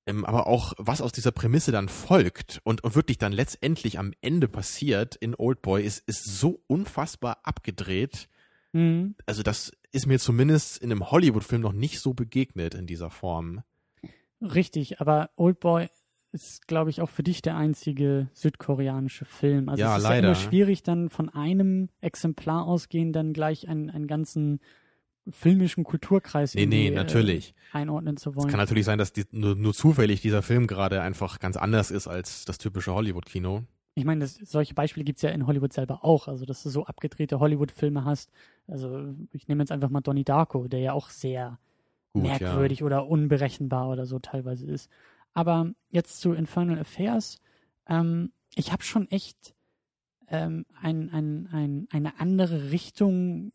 ähm, aber auch was aus dieser Prämisse dann folgt und, und wirklich dann letztendlich am Ende passiert in Oldboy, ist, ist so unfassbar abgedreht. Mhm. Also das ist mir zumindest in einem Hollywood-Film noch nicht so begegnet in dieser Form. Richtig, aber Oldboy ist, glaube ich, auch für dich der einzige südkoreanische Film. Also Ja, es ist leider. ja immer schwierig, dann von einem Exemplar ausgehend dann gleich einen, einen ganzen filmischen Kulturkreis Nee, nee, irgendwie, natürlich. Äh, einordnen zu Es wollen. kann natürlich sein, dass die, nur, nur zufällig dieser Film gerade einfach ganz anders ist als das typische Hollywood-Kino. Ich meine, das, solche Beispiele gibt's ja in Hollywood selber auch. Also, dass du so abgedrehte Hollywood-Filme hast. Also, ich nehme jetzt einfach mal Donnie Darko, der ja auch sehr Gut, merkwürdig oder unberechenbar oder so teilweise ist. Aber jetzt zu Infernal Affairs, ähm, ich habe schon echt ähm, ein, ein, ein, eine andere Richtung,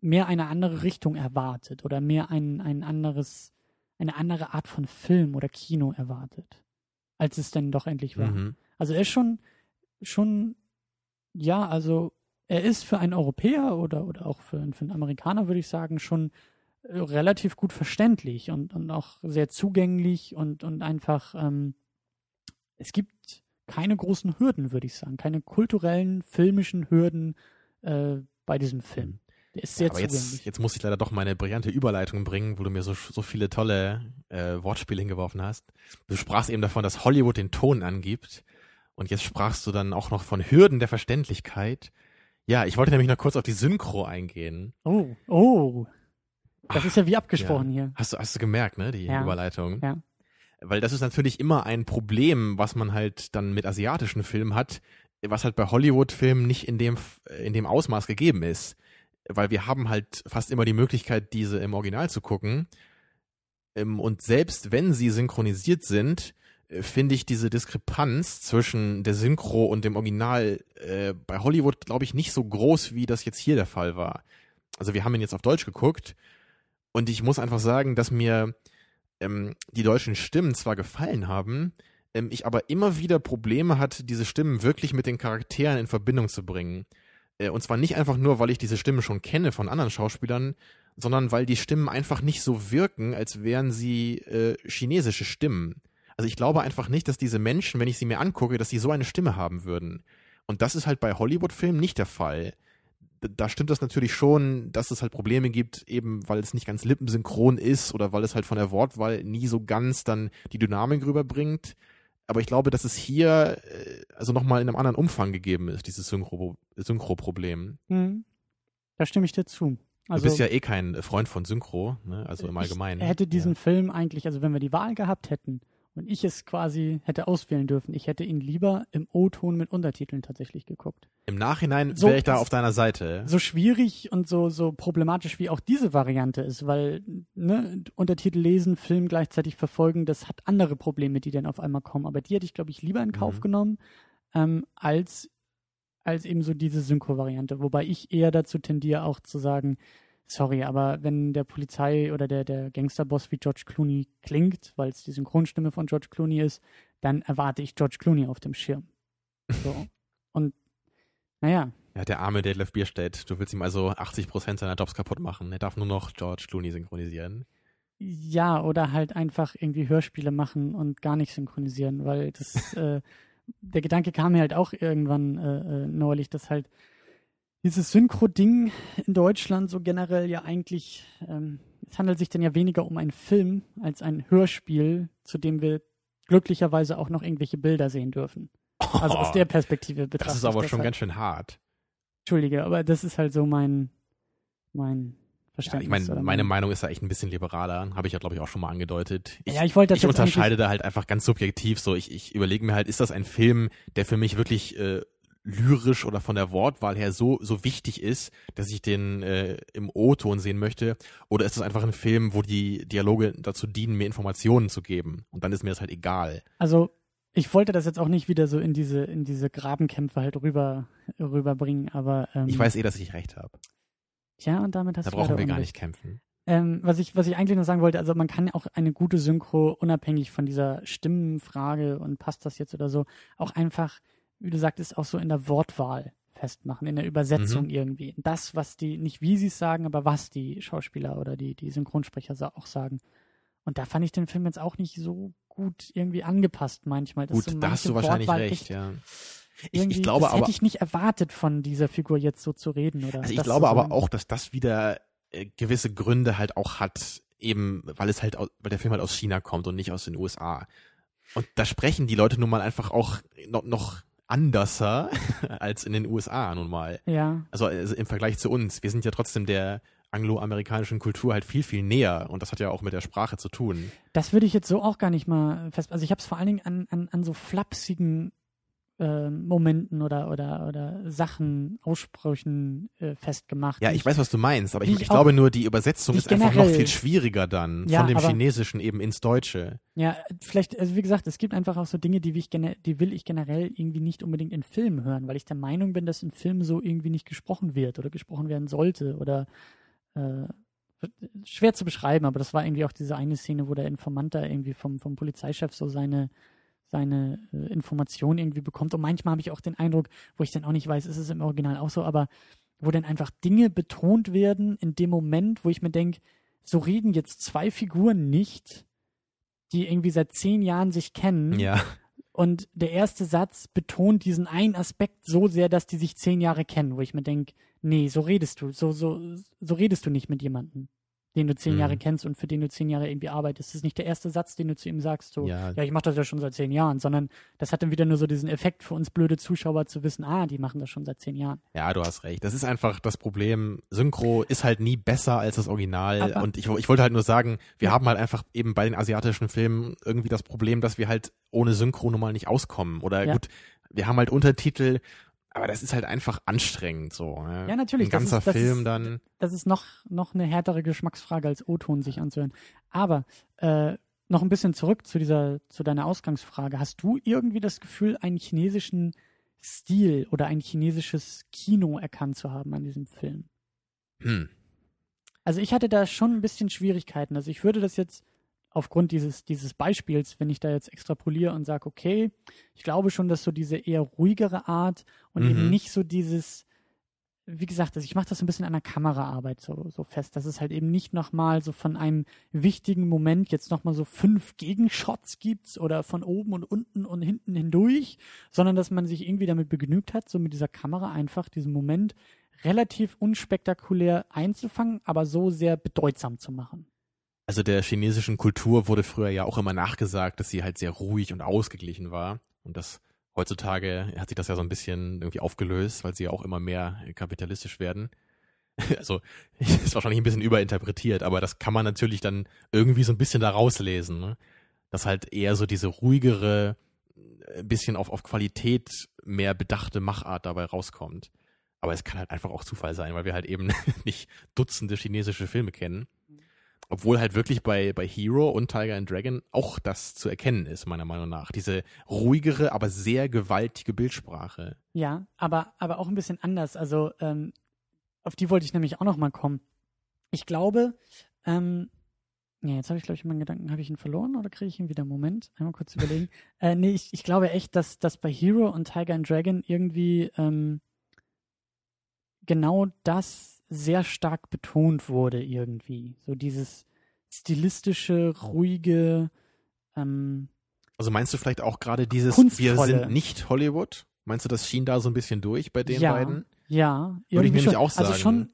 mehr eine andere Richtung erwartet oder mehr ein, ein anderes, eine andere Art von Film oder Kino erwartet, als es denn doch endlich war. Mhm. Also er ist schon, schon, ja, also er ist für einen Europäer oder, oder auch für, für einen Amerikaner, würde ich sagen, schon relativ gut verständlich und, und auch sehr zugänglich und, und einfach, ähm, es gibt keine großen Hürden, würde ich sagen, keine kulturellen, filmischen Hürden äh, bei diesem Film. Der ist sehr Aber zugänglich. jetzt, jetzt muss ich leider doch meine brillante Überleitung bringen, wo du mir so, so viele tolle äh, Wortspiele hingeworfen hast. Du sprachst eben davon, dass Hollywood den Ton angibt. Und jetzt sprachst du dann auch noch von Hürden der Verständlichkeit. Ja, ich wollte nämlich noch kurz auf die Synchro eingehen. oh, oh. Das ist ja wie abgesprochen hier. Hast du, hast du gemerkt, ne, die Ja. Überleitung? Ja. Weil das ist natürlich immer ein Problem, was man halt dann mit asiatischen Filmen hat, was halt bei Hollywood-Filmen nicht in dem, in dem Ausmaß gegeben ist. Weil wir haben halt fast immer die Möglichkeit, diese im Original zu gucken. Ähm, Und selbst wenn sie synchronisiert sind, äh, finde ich diese Diskrepanz zwischen der Synchro und dem Original äh, bei Hollywood, glaube ich, nicht so groß, wie das jetzt hier der Fall war. Also wir haben ihn jetzt auf Deutsch geguckt und ich muss einfach sagen, dass mir ähm, die deutschen Stimmen zwar gefallen haben, ähm, ich aber immer wieder Probleme hatte, diese Stimmen wirklich mit den Charakteren in Verbindung zu bringen. Äh, und zwar nicht einfach nur, weil ich diese Stimmen schon kenne von anderen Schauspielern, sondern weil die Stimmen einfach nicht so wirken, als wären sie äh, chinesische Stimmen. Also ich glaube einfach nicht, dass diese Menschen, wenn ich sie mir angucke, dass sie so eine Stimme haben würden. Und das ist halt bei Hollywood-Filmen nicht der Fall. Da stimmt das natürlich schon, dass es halt Probleme gibt, eben weil es nicht ganz lippensynchron ist oder weil es halt von der Wortwahl nie so ganz dann die Dynamik rüberbringt. Aber ich glaube, dass es hier äh, also nochmal in einem anderen Umfang gegeben ist, dieses Synchro- Synchro-Problem. Hm. Da stimme ich dir zu. Also, du bist ja eh kein Freund von Synchro, ne? also im Allgemeinen. Ich hätte diesen ja. Film eigentlich, also wenn wir die Wahl gehabt hätten und ich es quasi hätte auswählen dürfen, ich hätte ihn lieber im O-Ton mit Untertiteln tatsächlich geguckt. Im Nachhinein So wäre ich da auf deiner Seite. So schwierig und so, so problematisch wie auch diese Variante ist, weil ne, Untertitel lesen, Film gleichzeitig verfolgen, das hat andere Probleme, die dann auf einmal kommen. Aber die hätte ich, glaube ich, lieber in Kauf Mhm. genommen, ähm, als, als eben so diese Synchro-Variante. Wobei ich eher dazu tendiere, auch zu sagen, sorry, aber wenn der Polizei oder der, der Gangsterboss wie George Clooney klingt, weil es die Synchronstimme von George Clooney ist, dann erwarte ich George Clooney auf dem Schirm. So. Und naja, Ja, der arme Detlef Bierstedt. Du willst ihm also 80 Prozent seiner Jobs kaputt machen. Er darf nur noch George Clooney synchronisieren. Ja, oder halt einfach irgendwie Hörspiele machen und gar nicht synchronisieren, weil das, äh, der Gedanke kam mir halt auch irgendwann äh, äh, neulich, dass halt dieses Synchro-Ding in Deutschland so generell ja eigentlich, ähm, es handelt sich dann ja weniger um einen Film als ein Hörspiel, zu dem wir glücklicherweise auch noch irgendwelche Bilder sehen dürfen. Also aus der Perspektive betrachtet. Oh, Das ist aber ich schon halt. ganz schön hart. Entschuldige, aber das ist halt so mein, mein Ja, Verständnis. ich meine, meine mein- Meinung ist da echt ein bisschen liberaler. Habe ich ja, glaube ich, auch schon mal angedeutet. Ich, ja, ich wollte das ich unterscheide da halt einfach ganz subjektiv so. Ich, ich überlege mir halt, ist das ein Film, der für mich wirklich äh, lyrisch oder von der Wortwahl her so, so wichtig ist, dass ich den äh, im O-Ton sehen möchte? Oder ist es einfach ein Film, wo die Dialoge dazu dienen, mir Informationen zu geben? Und dann ist mir das halt egal. Also ich wollte das jetzt auch nicht wieder so in diese in diese Grabenkämpfe halt rüber rüberbringen, aber ähm, Ich weiß eh, dass ich recht habe. Tja, und damit hast Da du brauchen leider wir gar nicht kämpfen. Ähm, was ich was ich eigentlich nur sagen wollte, also man kann auch eine gute Synchro unabhängig von dieser Stimmenfrage und passt das jetzt oder so auch einfach, wie du sagtest, auch so in der Wortwahl festmachen, in der Übersetzung Mhm. irgendwie. Das, was die nicht wie sie es sagen, aber was die Schauspieler oder die die Synchronsprecher auch sagen. Und da fand ich den Film jetzt auch nicht so gut irgendwie angepasst manchmal. Gut, so da hast du wahrscheinlich Wortwahl recht, echt ja. Ich, ich glaube das aber, hätte ich nicht erwartet von dieser Figur jetzt so zu reden oder Also ich glaube aber auch, dass das wieder äh, gewisse Gründe halt auch hat, eben weil es halt, weil der Film halt aus China kommt und nicht aus den USA. Und da sprechen die Leute nun mal einfach auch noch, noch anderser als in den USA nun mal. Ja. Also, also im Vergleich zu uns. Wir sind ja trotzdem der angloamerikanischen Kultur halt viel, viel näher. Und das hat ja auch mit der Sprache zu tun. Das würde ich jetzt so auch gar nicht mal fest. Also ich habe es vor allen Dingen an, an, an so flapsigen äh, Momenten oder, oder, oder Sachen, Aussprüchen äh, festgemacht. Ja, ich weiß, was du meinst, aber ich, ich ich auch- glaube nur, die Übersetzung die ist ich einfach noch generell- viel schwieriger dann Ja, von dem aber- Chinesischen eben ins Deutsche. Ja, vielleicht, also wie gesagt, es gibt einfach auch so Dinge, die, will ich die will ich generell irgendwie nicht unbedingt in Filmen hören, weil ich der Meinung bin, dass in Filmen so irgendwie nicht gesprochen wird oder gesprochen werden sollte oder äh, schwer zu beschreiben, aber das war irgendwie auch diese eine Szene, wo der Informant da irgendwie vom, vom Polizeichef so seine seine äh, Informationen irgendwie bekommt. Und manchmal habe ich auch den Eindruck, wo ich dann auch nicht weiß, ist es im Original auch so, aber wo dann einfach Dinge betont werden in dem Moment, wo ich mir denke, so reden jetzt zwei Figuren nicht, die irgendwie seit zehn Jahren sich kennen. Ja. Und der erste Satz betont diesen einen Aspekt so sehr, dass die sich zehn Jahre kennen, wo ich mir denke, nee, so redest du, so, so, so redest du nicht mit jemandem, den du zehn Mhm. Jahre kennst und für den du zehn Jahre irgendwie arbeitest. Das ist nicht der erste Satz, den du zu ihm sagst, so, Ja. ja, ich mache das ja schon seit zehn Jahren, sondern das hat dann wieder nur so diesen Effekt für uns blöde Zuschauer zu wissen, ah, die machen das schon seit zehn Jahren. Ja, du hast recht. Das ist einfach das Problem. Synchro ist halt nie besser als das Original. Aber- und ich, ich wollte halt nur sagen, wir haben halt einfach eben bei den asiatischen Filmen irgendwie das Problem, dass wir halt ohne Synchro nun mal nicht auskommen. Oder Ja. gut, wir haben halt Untertitel, aber das ist halt einfach anstrengend so. Ne? Ja, natürlich, Ein das ganzer ist- Film ist- dann. das ist noch, noch eine härtere Geschmacksfrage als O-Ton sich anzuhören. Aber äh, noch ein bisschen zurück zu dieser, zu deiner Ausgangsfrage. Hast du irgendwie das Gefühl, einen chinesischen Stil oder ein chinesisches Kino erkannt zu haben an diesem Film? Hm. Also ich hatte da schon ein bisschen Schwierigkeiten. Also ich würde das jetzt aufgrund dieses, dieses Beispiels, wenn ich da jetzt extrapoliere und sage, okay, ich glaube schon, dass so diese eher ruhigere Art und Mhm. eben nicht so dieses, wie gesagt, also ich mache das so ein bisschen an der Kameraarbeit so, so fest, dass es halt eben nicht nochmal so von einem wichtigen Moment jetzt nochmal so fünf Gegenshots gibt oder von oben und unten und hinten hindurch, sondern dass man sich irgendwie damit begnügt hat, so mit dieser Kamera einfach diesen Moment relativ unspektakulär einzufangen, aber so sehr bedeutsam zu machen. Also der chinesischen Kultur wurde früher ja auch immer nachgesagt, dass sie halt sehr ruhig und ausgeglichen war. Und das heutzutage hat sich das ja so ein bisschen irgendwie aufgelöst, weil sie ja auch immer mehr kapitalistisch werden. Also ist wahrscheinlich ein bisschen überinterpretiert, aber das kann man natürlich dann irgendwie so ein bisschen da rauslesen, ne? dass halt eher so diese ruhigere, ein bisschen auf, auf Qualität mehr bedachte Machart dabei rauskommt. Aber es kann halt einfach auch Zufall sein, weil wir halt eben nicht Dutzende chinesische Filme kennen. Obwohl halt wirklich bei, bei Hero und Tiger and Dragon auch das zu erkennen ist, meiner Meinung nach. Diese ruhigere, aber sehr gewaltige Bildsprache. Ja, aber, aber auch ein bisschen anders. Also ähm, auf die wollte ich nämlich auch noch mal kommen. Ich glaube, ähm, ja, jetzt habe ich, glaube ich, meinen Gedanken, habe ich ihn verloren oder kriege ich ihn wieder? Moment, einmal kurz überlegen. äh, nee, ich, ich glaube echt, dass, dass bei Hero und Tiger and Dragon irgendwie ähm, genau das sehr stark betont wurde irgendwie. So dieses stilistische, ruhige, ähm, Also meinst du vielleicht auch gerade dieses, wir sind nicht Hollywood? Meinst du, das schien da so ein bisschen durch bei den ja, beiden? Ja, Würde ich nämlich schon. auch Also sagen. schon,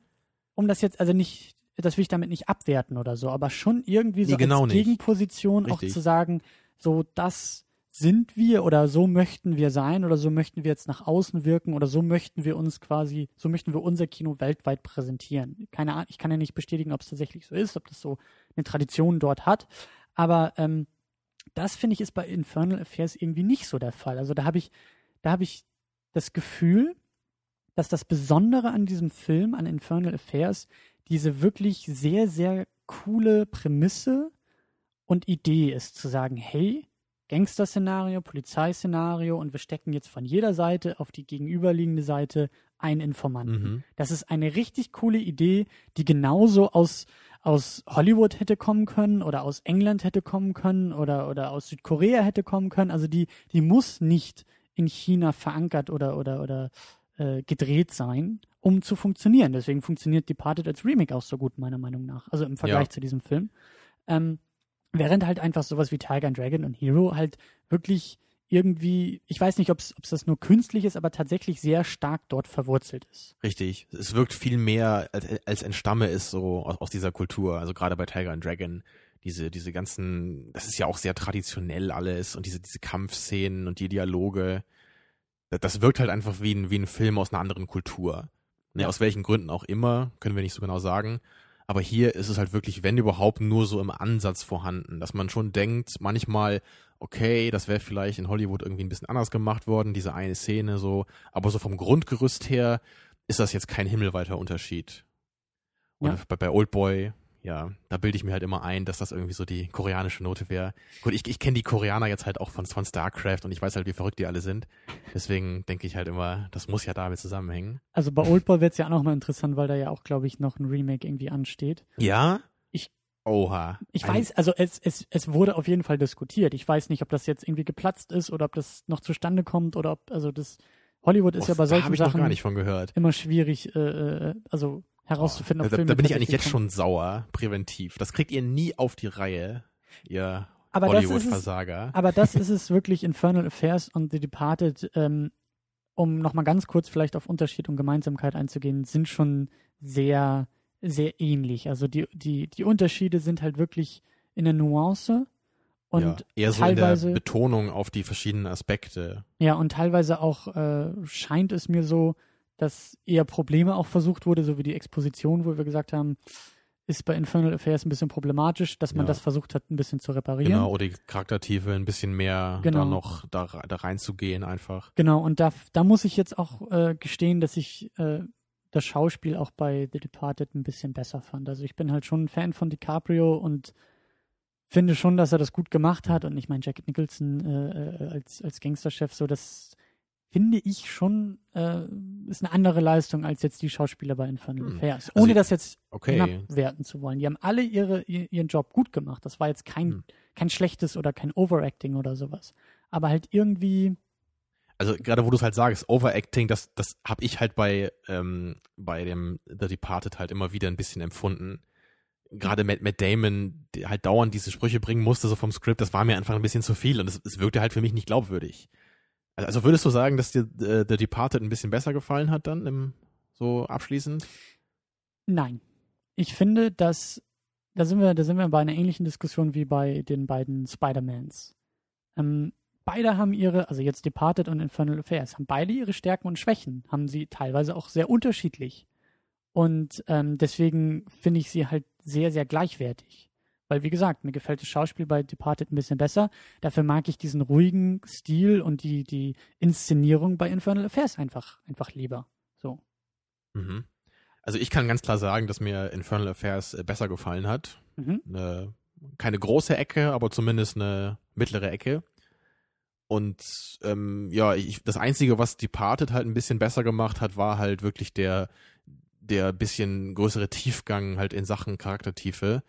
um das jetzt, also nicht, das will ich damit nicht abwerten oder so, aber schon irgendwie so Nee, genau als. Gegenposition auch Richtig. zu sagen, so das sind wir oder so möchten wir sein oder so möchten wir jetzt nach außen wirken oder so möchten wir uns quasi, so möchten wir unser Kino weltweit präsentieren. Keine Ahnung, ich kann ja nicht bestätigen, ob es tatsächlich so ist, ob das so eine Tradition dort hat, aber ähm, das finde ich ist bei Infernal Affairs irgendwie nicht so der Fall. Also da habe ich, da habe ich das Gefühl, dass das Besondere an diesem Film, an Infernal Affairs, diese wirklich sehr, sehr coole Prämisse und Idee ist, zu sagen, hey, Gangster-Szenario, Polizeiszenario und wir stecken jetzt von jeder Seite auf die gegenüberliegende Seite einen Informanten. Mhm. Das ist eine richtig coole Idee, die genauso aus, aus Hollywood hätte kommen können oder aus England hätte kommen können oder, oder aus Südkorea hätte kommen können. Also die, die muss nicht in China verankert oder, oder, oder äh, gedreht sein, um zu funktionieren. Deswegen funktioniert Departed als Remake auch so gut, meiner Meinung nach. Also im Vergleich Ja. zu diesem Film. Ähm, während halt einfach sowas wie Tiger and Dragon und Hero halt wirklich irgendwie, ich weiß nicht, ob es das nur künstlich ist, aber tatsächlich sehr stark dort verwurzelt ist. Richtig. Es wirkt viel mehr, als, als entstamme es so aus, aus dieser Kultur. Also gerade bei Tiger and Dragon. diese, diese ganzen, das ist ja auch sehr traditionell alles und diese, diese Kampfszenen und die Dialoge, das, das wirkt halt einfach wie ein, wie ein Film aus einer anderen Kultur. Ne, Ja. Aus welchen Gründen auch immer, können wir nicht so genau sagen. Aber hier ist es halt wirklich, wenn überhaupt, nur so im Ansatz vorhanden, dass man schon denkt, manchmal, okay, das wäre vielleicht in Hollywood irgendwie ein bisschen anders gemacht worden, diese eine Szene so, aber so vom Grundgerüst her ist das jetzt kein himmelweiter Unterschied. Und Ja. bei, bei Oldboy, ja, da bilde ich mir halt immer ein, dass das irgendwie so die koreanische Note wäre. Gut, ich, ich kenne die Koreaner jetzt halt auch von, von StarCraft und ich weiß halt, wie verrückt die alle sind. Deswegen denke ich halt immer, das muss ja damit zusammenhängen. Also bei Oldboy wird es ja auch nochmal interessant, weil da ja auch, glaube ich, noch ein Remake irgendwie ansteht. Ja? Ich- Oha. Ich weiß, also es, es, es wurde auf jeden Fall diskutiert. Ich weiß nicht, ob das jetzt irgendwie geplatzt ist oder ob das noch zustande kommt oder ob, also das Hollywood ist Oh, ja bei solchen noch Sachen gar nicht von gehört. immer schwierig, äh, äh, also herauszufinden, Oh, ob da, Filme da bin ich eigentlich jetzt kommen. schon sauer, präventiv. Das kriegt ihr nie auf die Reihe, ihr Aber das ist es, Hollywood-Versager. aber das ist es wirklich Infernal Affairs und The Departed, ähm, um nochmal ganz kurz vielleicht auf Unterschied und Gemeinsamkeit einzugehen, sind schon sehr, sehr ähnlich. Also die, die, die Unterschiede sind halt wirklich in der Nuance und ja, eher so in teilweise- der Betonung auf die verschiedenen Aspekte. Ja, und teilweise auch äh, scheint es mir so, dass eher Probleme auch versucht wurde, so wie die Exposition, wo wir gesagt haben, ist bei Infernal Affairs ein bisschen problematisch, dass man Ja. das versucht hat, ein bisschen zu reparieren. Genau, oder die Charaktertiefe ein bisschen mehr Genau. da noch da, da reinzugehen einfach. Genau, und da, da muss ich jetzt auch äh, gestehen, dass ich äh, das Schauspiel auch bei The Departed ein bisschen besser fand. Also ich bin halt schon ein Fan von DiCaprio und finde schon, dass er das gut gemacht hat. Und ich meine, Jack Nicholson äh, äh, als, als Gangsterchef, so das finde ich schon, äh, ist eine andere Leistung als jetzt die Schauspieler bei Infernal Hm. Affairs. Also Ohne ich- das jetzt Okay. werten zu wollen. Die haben alle ihre, ihr- ihren Job gut gemacht. Das war jetzt kein, Hm. kein schlechtes oder kein Overacting oder sowas. Aber halt irgendwie, Also gerade wo du es halt sagst, Overacting, das, das habe ich halt bei, ähm, bei dem The Departed halt immer wieder ein bisschen empfunden. Gerade Matt, Matt Damon, der halt dauernd diese Sprüche bringen musste, so vom Skript, das war mir einfach ein bisschen zu viel und es wirkte halt für mich nicht glaubwürdig. Also würdest du sagen, dass dir äh, The Departed ein bisschen besser gefallen hat dann, im, so abschließend? Nein. Ich finde, dass da sind wir, da sind wir bei einer ähnlichen Diskussion wie bei den beiden Spider-Mans. Ähm, beide haben ihre, also jetzt Departed und Infernal Affairs, haben beide ihre Stärken und Schwächen, haben sie teilweise auch sehr unterschiedlich. Und ähm, deswegen finde ich sie halt sehr, sehr gleichwertig. Weil, wie gesagt, mir gefällt das Schauspiel bei Departed ein bisschen besser. Dafür mag ich diesen ruhigen Stil und die, die Inszenierung bei Infernal Affairs einfach, einfach lieber. So. Mhm. Also ich kann ganz klar sagen, dass mir Infernal Affairs äh, besser gefallen hat. Mhm. Eine, keine große Ecke, aber zumindest eine mittlere Ecke. Und ähm, ja, ich, das Einzige, was Departed halt ein bisschen besser gemacht hat, war halt wirklich der, der bisschen größere Tiefgang halt in Sachen Charaktertiefe.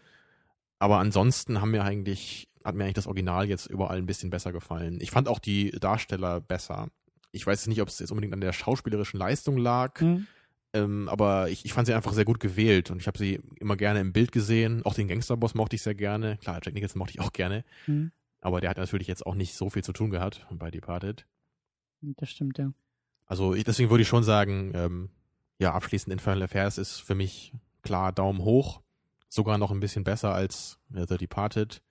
Aber ansonsten haben mir eigentlich, hat mir eigentlich das Original jetzt überall ein bisschen besser gefallen. Ich fand auch die Darsteller besser. Ich weiß nicht, ob es jetzt unbedingt an der schauspielerischen Leistung lag. Mhm. Ähm, aber ich, ich fand sie einfach sehr gut gewählt und ich habe sie immer gerne im Bild gesehen. Auch den Gangsterboss mochte ich sehr gerne. Klar, Jack Nicholson mochte ich auch gerne. Mhm. Aber der hat natürlich jetzt auch nicht so viel zu tun gehabt bei Departed. Das stimmt, ja. Also ich, deswegen würde ich schon sagen, ähm, ja, abschließend Infernal Affairs ist für mich klar Daumen hoch. Sogar noch ein bisschen besser als The Departed.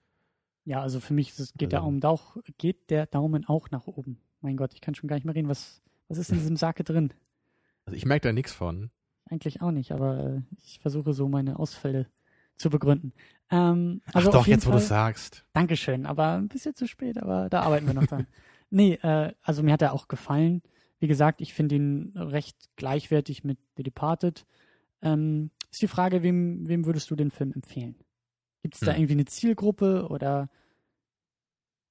Ja, also für mich geht, der Also- Daumen auch, geht der Daumen auch nach oben. Mein Gott, ich kann schon gar nicht mehr reden. Was, was ist in diesem Sake drin? Also ich merke da nichts von. Eigentlich auch nicht, aber äh, ich versuche so meine Ausfälle zu begründen. Ähm, Ach also doch, auf jeden jetzt wo du Fall- sagst. Dankeschön, aber ein bisschen zu spät, aber da arbeiten wir noch dran. nee, äh, also mir hat er auch gefallen. Wie gesagt, ich finde ihn recht gleichwertig mit The Departed. Ähm, ist die Frage, wem, wem würdest du den Film empfehlen? Gibt es da Hm. irgendwie eine Zielgruppe oder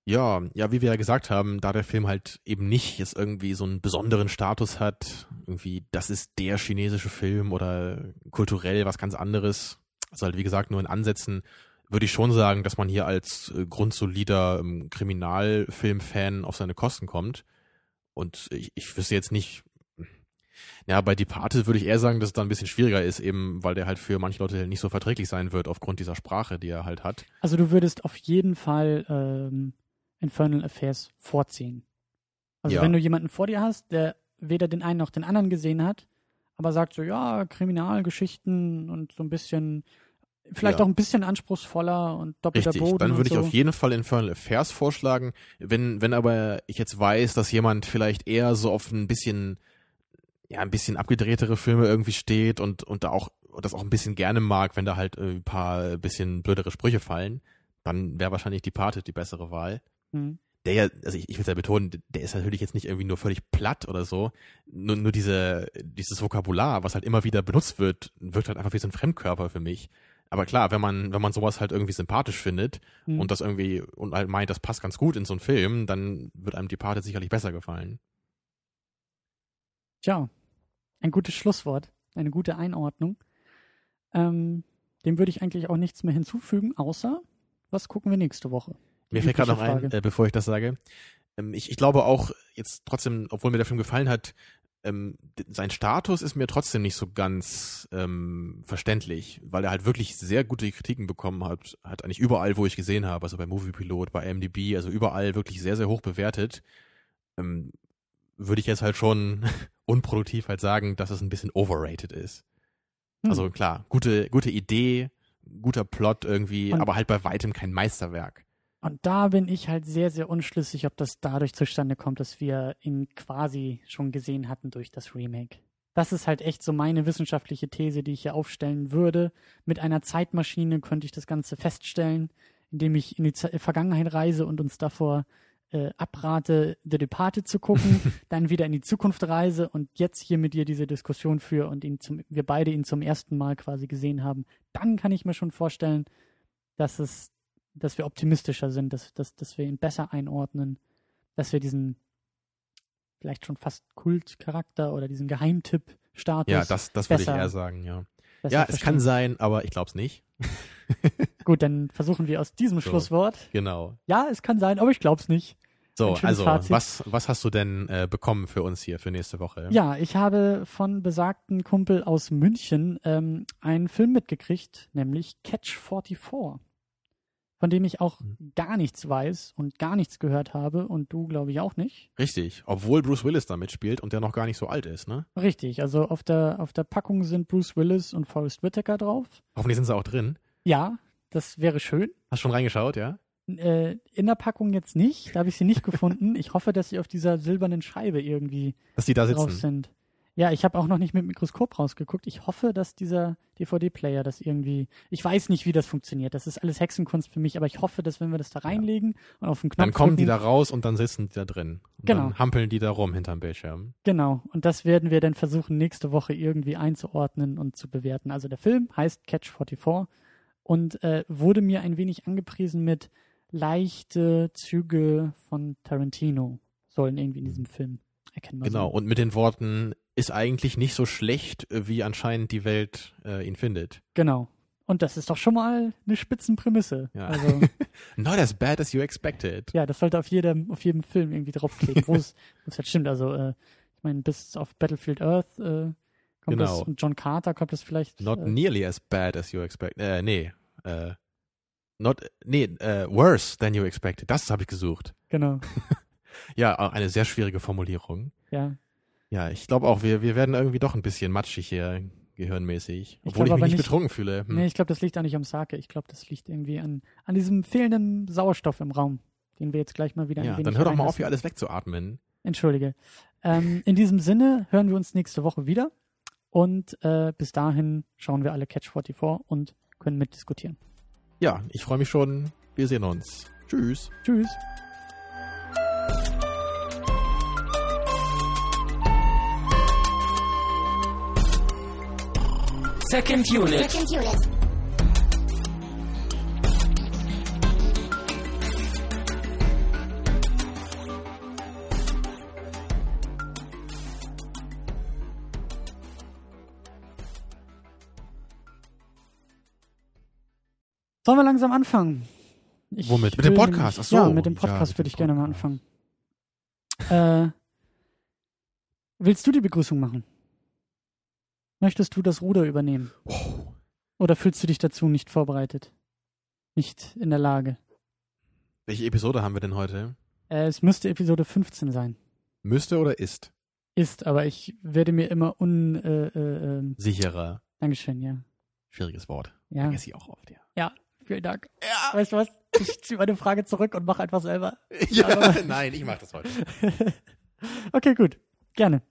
Ja, ja, wie wir ja gesagt haben, da der Film halt eben nicht jetzt irgendwie so einen besonderen Status hat, irgendwie, das ist der chinesische Film oder kulturell was ganz anderes, also halt wie gesagt nur in Ansätzen, würde ich schon sagen, dass man hier als äh, grundsolider ähm, Kriminalfilm-Fan auf seine Kosten kommt. Und ich, ich wüsste jetzt nicht, ja, bei Departed würde ich eher sagen, dass es da ein bisschen schwieriger ist, eben weil der halt für manche Leute nicht so verträglich sein wird aufgrund dieser Sprache, die er halt hat. Also du würdest auf jeden Fall ähm, Infernal Affairs vorziehen. Also Ja. wenn du jemanden vor dir hast, der weder den einen noch den anderen gesehen hat, aber sagt so, ja, Kriminalgeschichten und so ein bisschen Vielleicht Ja. auch ein bisschen anspruchsvoller und doppelter Richtig, Boden. dann würde ich so. auf jeden Fall Infernal Affairs vorschlagen. Wenn, wenn aber ich jetzt weiß, dass jemand vielleicht eher so auf ein bisschen, ja, ein bisschen abgedrehtere Filme irgendwie steht und, und da auch, und das auch ein bisschen gerne mag, wenn da halt äh, ein paar bisschen blödere Sprüche fallen, dann wäre wahrscheinlich Departed die bessere Wahl. Hm. Der ja, also ich, ich will es ja betonen, der ist natürlich jetzt nicht irgendwie nur völlig platt oder so. Nur, nur diese, dieses Vokabular, was halt immer wieder benutzt wird, wirkt halt einfach wie so ein Fremdkörper für mich. Aber klar, wenn man, wenn man sowas halt irgendwie sympathisch findet Hm. und das irgendwie und halt meint, das passt ganz gut in so einen Film, dann wird einem Departed sicherlich besser gefallen. Tja, ein gutes Schlusswort, eine gute Einordnung. Ähm, dem würde ich eigentlich auch nichts mehr hinzufügen, außer was gucken wir nächste Woche? Die Mir fällt gerade noch ein, äh, bevor ich das sage. Ähm, ich, ich glaube auch jetzt trotzdem, obwohl mir der Film gefallen hat, ähm, sein Status ist mir trotzdem nicht so ganz ähm, verständlich, weil er halt wirklich sehr gute Kritiken bekommen hat, hat eigentlich überall, wo ich gesehen habe, also bei Moviepilot, bei MDB, also überall wirklich sehr, sehr hoch bewertet. Ähm, würde ich jetzt halt schon unproduktiv halt sagen, dass es ein bisschen overrated ist. Hm. Also klar, gute, gute Idee, guter Plot irgendwie, Und- aber halt bei weitem kein Meisterwerk. Und da bin ich halt sehr, sehr unschlüssig, ob das dadurch zustande kommt, dass wir ihn quasi schon gesehen hatten durch das Remake. Das ist halt echt so meine wissenschaftliche These, die ich hier aufstellen würde. Mit einer Zeitmaschine könnte ich das Ganze feststellen, indem ich in die Ze Vergangenheit reise und uns davor äh, abrate, The Departed zu gucken, dann wieder in die Zukunft reise und jetzt hier mit dir diese Diskussion führe und ihn zum, wir beide ihn zum ersten Mal quasi gesehen haben. Dann kann ich mir schon vorstellen, dass es dass wir optimistischer sind, dass, dass, dass wir ihn besser einordnen, dass wir diesen vielleicht schon fast Kultcharakter oder diesen Geheimtipp-Status. Ja, das, das würde ich eher sagen, ja. Ja, es kann sein, aber ich glaube es nicht. Gut, dann versuchen wir aus diesem So. Schlusswort. Genau. Ja, es kann sein, aber ich glaube es nicht. So, also, Fazit. was, was hast du denn äh, bekommen für uns hier für nächste Woche? Ja, ich habe von besagten Kumpel aus München ähm, einen Film mitgekriegt, nämlich Catch 44, von dem ich auch Mhm. gar nichts weiß und gar nichts gehört habe und du, glaube ich, auch nicht. Richtig, obwohl Bruce Willis da mitspielt und der noch gar nicht so alt ist, ne? Richtig, also auf der, auf der Packung sind Bruce Willis und Forrest Whitaker drauf. Hoffentlich sind sie auch drin. Ja, das wäre schön. Hast schon reingeschaut, ja? Äh, in der Packung jetzt nicht, da habe ich sie nicht gefunden. Ich hoffe, dass sie auf dieser silbernen Scheibe irgendwie Dass die da drauf sitzen. sind. Ja, ich habe auch noch nicht mit Mikroskop rausgeguckt. Ich hoffe, dass dieser DVD-Player das irgendwie. Ich weiß nicht, wie das funktioniert. Das ist alles Hexenkunst für mich, aber ich hoffe, dass wenn wir das da reinlegen und auf den Knopf Dann kommen die drücken, da raus und dann sitzen die da drin. Und Genau. Dann hampeln die da rum hinterm Bildschirm. Genau, und das werden wir dann versuchen, nächste Woche irgendwie einzuordnen und zu bewerten. Also der Film heißt Catch 44 und äh, wurde mir ein wenig angepriesen mit leichte Züge von Tarantino sollen irgendwie in diesem Film erkennbar Genau, sein. und mit den Worten, ist eigentlich nicht so schlecht, äh, wie anscheinend die Welt äh, ihn findet. Genau. Und das ist doch schon mal eine Spitzenprämisse. Ja. Also, Not as bad as you expected. ja, das sollte auf jedem, auf jedem Film irgendwie draufkleben, wo es halt stimmt. Also, äh, ich meine, bis auf Battlefield Earth äh, kommt Genau. das und John Carter kommt das vielleicht. Not äh, nearly as bad as you expected. Äh, nee. Äh, not, nee, äh, worse than you expected. Das habe ich gesucht. Genau. Ja, eine sehr schwierige Formulierung. Ja. Ja, ich glaube auch, wir, wir werden irgendwie doch ein bisschen matschig hier, gehirnmäßig. Obwohl glaub ich mich nicht nicht- betrunken fühle. Hm. Nee, ich glaube, das liegt auch nicht am Sake. Ich glaube, das liegt irgendwie an, an diesem fehlenden Sauerstoff im Raum, den wir jetzt gleich mal wieder ein ja, wenig dann hör doch mal auf, hier alles wegzuatmen. Entschuldige. Ähm, in diesem Sinne hören wir uns nächste Woche wieder und äh, bis dahin schauen wir alle Catch 44 und können mitdiskutieren. Ja, ich freue mich schon. Wir sehen uns. Tschüss. Tschüss. Second unit. Second unit. Sollen wir langsam anfangen? Ich Womit? Mit dem Podcast? nämlich- Ach so. Ja, mit dem Ja, Podcast mit würde ich gerne mal anfangen. Äh, willst du die Begrüßung machen? Möchtest du das Ruder übernehmen? Oh, Oder fühlst du dich dazu nicht vorbereitet? Nicht in der Lage? welche Episode haben wir denn heute? Äh, es müsste Episode 15 sein. Müsste oder ist? Ist, aber ich werde mir immer un... Äh, äh, ähm, Sicherer. Dankeschön, ja. Schwieriges Wort. Ja, Vergesse ich auch oft, ja. ja, vielen Dank. Ja, Weißt du was? Ich ziehe meine Frage zurück und mache einfach selber. ja nein, ich mach das heute. Okay, gut. Gerne.